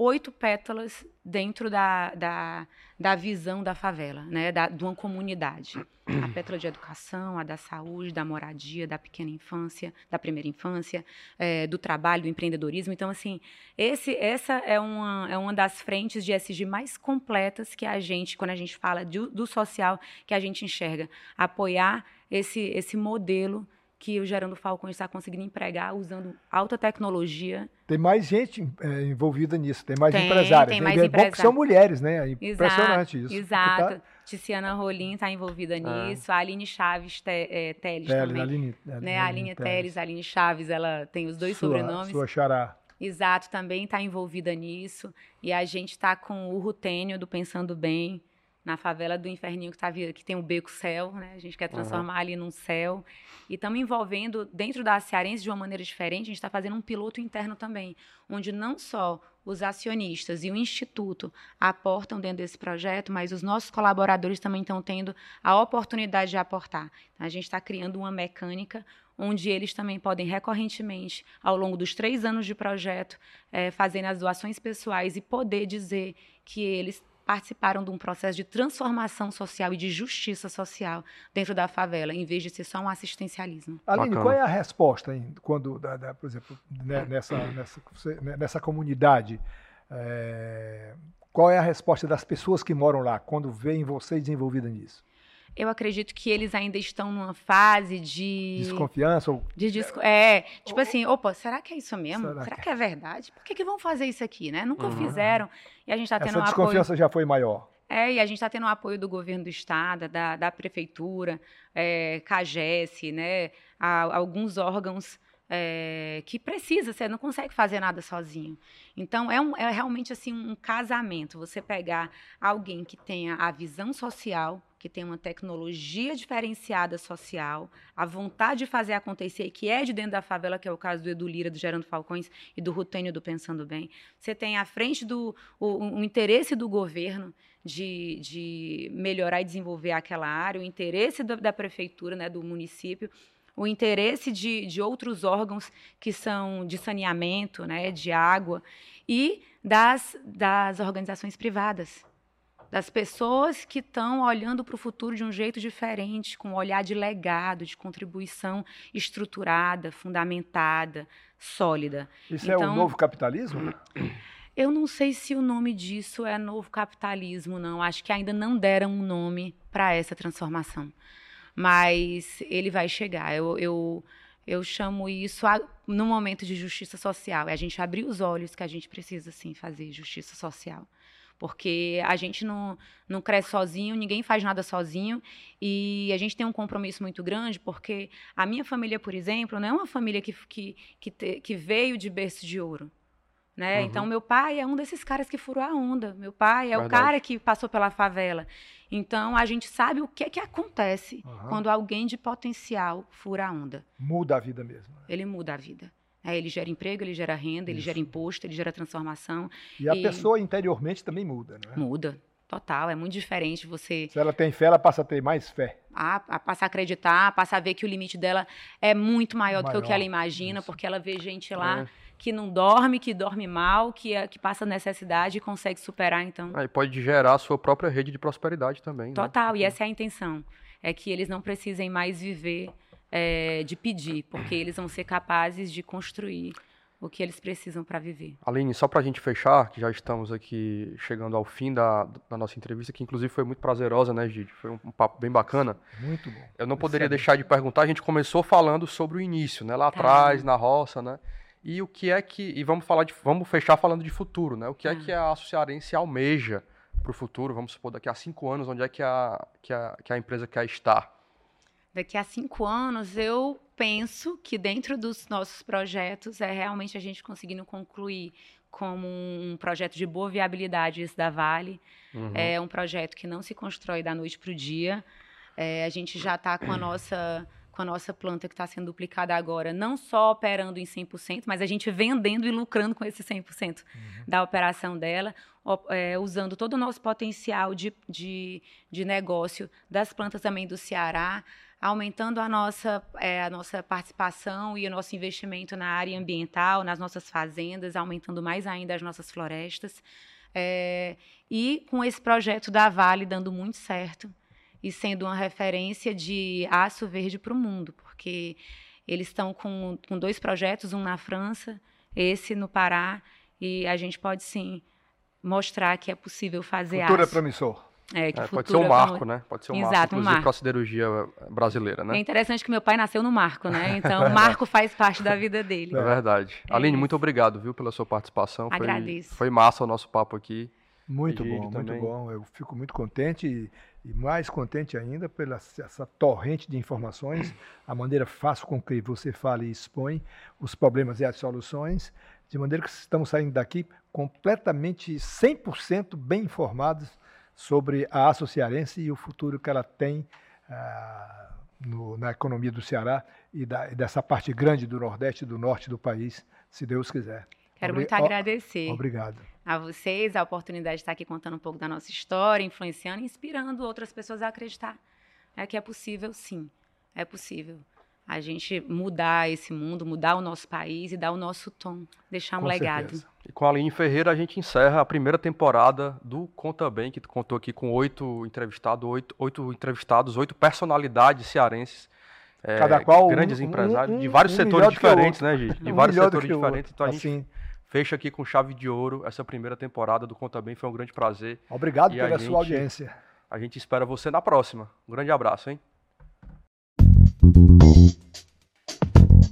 oito pétalas dentro da, da, da visão da favela, né, da, de uma comunidade. A pétala de educação, a da saúde, da moradia, da pequena infância, da primeira infância, eh, do trabalho, do empreendedorismo. Então, assim, esse, essa é uma, é uma das frentes de SG mais completas que a gente, quando a gente fala de- do social, que a gente enxerga. Apoiar esse, esse modelo que o Gerando Falcões está conseguindo empregar usando alta tecnologia Tem mais gente é, envolvida nisso, tem mais Tem, empresários. tem E mais é bom que empresários. são mulheres, né? É Impressionante Exato, isso. Exato. Porque Tiziana Rolim está envolvida É. nisso. A Aline Chaves Te, é, Teles Tá, Teles, também. Aline, né? A Aline Teles, a Aline Chaves, ela tem os dois sua, sobrenomes. Sua xará. Exato, também está envolvida nisso. E a gente está com o Rutênio do Pensando Bem, na favela do Inferninho, que, tá, que tem o Beco Céu, né? A gente quer transformar ali num céu. E estamos envolvendo, dentro da Cearense, de uma maneira diferente, a gente está fazendo um piloto interno também, onde não só os acionistas e o Instituto aportam dentro desse projeto, mas os nossos colaboradores também estão tendo a oportunidade de aportar. Então, a gente está criando uma mecânica onde eles também podem recorrentemente, ao longo dos três anos de projeto, fazendo as doações pessoais e poder dizer que eles participaram de um processo de transformação social e de justiça social dentro da favela, em vez de ser só um assistencialismo. Aline, Bacana. qual é a resposta, hein, quando, da- da- por exemplo, né, nessa, nessa, você- né, nessa comunidade? é, qual é a resposta das pessoas que moram lá quando veem você desenvolvida nisso? Eu acredito que eles ainda estão numa fase de Desconfiança? Ou, De disco... É, tipo assim, opa, será que é isso mesmo? Será Será, que- que... é verdade? Por que, que vão fazer isso aqui, né? Nunca Uhum. fizeram. E a gente está tendo essa um apoio. desconfiança já foi maior. É, e a gente está tendo o apoio do governo do estado, da, da prefeitura, é, CAGES, né? a- alguns órgãos é, que precisa, você não consegue fazer nada sozinho. Então, é, um- é realmente assim um casamento. Você pegar alguém que tenha a visão social, que tem uma tecnologia diferenciada social, a vontade de fazer acontecer, que é de dentro da favela, que é o caso do Edu Lira, do Gerando Falcões e do Rutênio do Pensando Bem. Você tem à frente do o, interesse do governo de, de melhorar e desenvolver aquela área, o interesse da prefeitura, né, do município, o interesse de, de outros órgãos que são de saneamento, né, de água, e das, das organizações privadas. Das pessoas que estão olhando para o futuro de um jeito diferente, com um olhar de legado, de contribuição estruturada, fundamentada, sólida. Isso é o Então- novo capitalismo? Eu não sei se o nome disso é novo capitalismo, não. Acho que ainda não deram um nome para essa transformação. Mas ele vai chegar. Eu, eu, eu chamo isso a, no momento de justiça social. É a gente abrir os olhos que a gente precisa, sim, fazer justiça social. Porque a gente não, não cresce sozinho, ninguém faz nada sozinho. E a gente tem um compromisso muito grande, porque a minha família, por exemplo, não é uma família que, que, que, te- que veio de berço de ouro Né? Uhum. Então, meu pai é um desses caras que furou a onda. Meu pai é Verdade. o cara que passou pela favela. Então, a gente sabe o que é que acontece uhum. quando alguém de potencial fura a onda. Muda a vida mesmo. Né? Ele muda a vida. É, ele gera emprego, ele gera renda, Isso. ele gera imposto, ele gera transformação. E a e... pessoa interiormente também muda, não é? Muda, total. É muito diferente você. Se ela tem fé, ela passa a ter mais fé. A, a passar a acreditar, passa a ver que o limite dela é muito maior, maior. do que o que ela imagina, Isso. porque ela vê gente lá. É que não dorme, que dorme mal, que, é, que passa necessidade e consegue superar, então. Aí pode gerar a sua própria rede de prosperidade também. Né? Total, né? e essa é a intenção. É que eles não precisem mais viver é, de pedir, porque eles vão ser capazes de construir o que eles precisam para viver. Aline, só para a gente fechar, que já estamos aqui chegando ao fim da, da, nossa entrevista, que inclusive foi muito prazerosa, né, Gide? Foi um, um, papo bem bacana. Muito bom. Eu não poderia deixar de perguntar, a gente começou falando sobre o início, né, lá tá. atrás, na roça, né? E o que é que. E vamos falar de. Vamos fechar falando de futuro, né? O que é que a Associarense almeja para o futuro? Vamos supor, daqui a cinco anos, onde é que a, que a, que a empresa quer estar? Daqui a cinco anos, eu penso que dentro dos nossos projetos é realmente a gente conseguindo concluir como um projeto de boa viabilidade esse da Vale. Uhum. É um projeto que não se constrói da noite para o dia. É, a gente já está com a nossa com a nossa planta que está sendo duplicada agora, não só operando em 100%, mas a gente vendendo e lucrando com esse 100% uhum. da operação dela, é, usando todo o nosso potencial de, de, de negócio das plantas também do Ceará, aumentando a nossa, é, a nossa participação e o nosso investimento na área ambiental, nas nossas fazendas, aumentando mais ainda as nossas florestas. É, e com esse projeto da Vale dando muito certo, e sendo uma referência de aço verde para o mundo, porque eles estão com, com dois projetos, um na França, esse no Pará, e a gente pode sim mostrar que é possível fazer é aço. é promissor. É, é, pode ser um marco, né? Pode ser um Exato, marco, inclusive, um para a siderurgia brasileira, né? É interessante que meu pai nasceu no marco, né? Então, o marco faz parte da vida dele. É verdade. É Aline, isso. muito obrigado, viu, pela sua participação. Agradeço. Foi, foi massa o nosso papo aqui. Muito bom, muito bom. Eu fico muito contente e, e, mais contente ainda pela essa torrente de informações, a maneira fácil com que você fala e expõe os problemas e as soluções, de maneira que estamos saindo daqui completamente 100% bem informados sobre a Associarense e o futuro que ela tem ah, no, na economia do Ceará e, da, e dessa parte grande do Nordeste e do Norte do país, se Deus quiser. Quero muito agradecer. Obrigado. A vocês, a oportunidade de estar aqui contando um pouco da nossa história, influenciando e inspirando outras pessoas a acreditar é que é possível, sim. É possível a gente mudar esse mundo, mudar o nosso país e dar o nosso tom, deixar um com legado. Certeza. E com a Aline Ferreira a gente encerra a primeira temporada do Conta Bem, que contou aqui com oito entrevistados, oito, oito entrevistados, oito personalidades cearenses é, Cada qual grandes um, empresários um, de vários um setores diferentes, né, Gi? De um vários setores diferentes. Então a assim. gente fecha aqui com chave de ouro essa primeira temporada do Conta Bem. Foi um grande prazer. Obrigado e pela gente, sua audiência. A gente espera você na próxima. Um grande abraço, hein?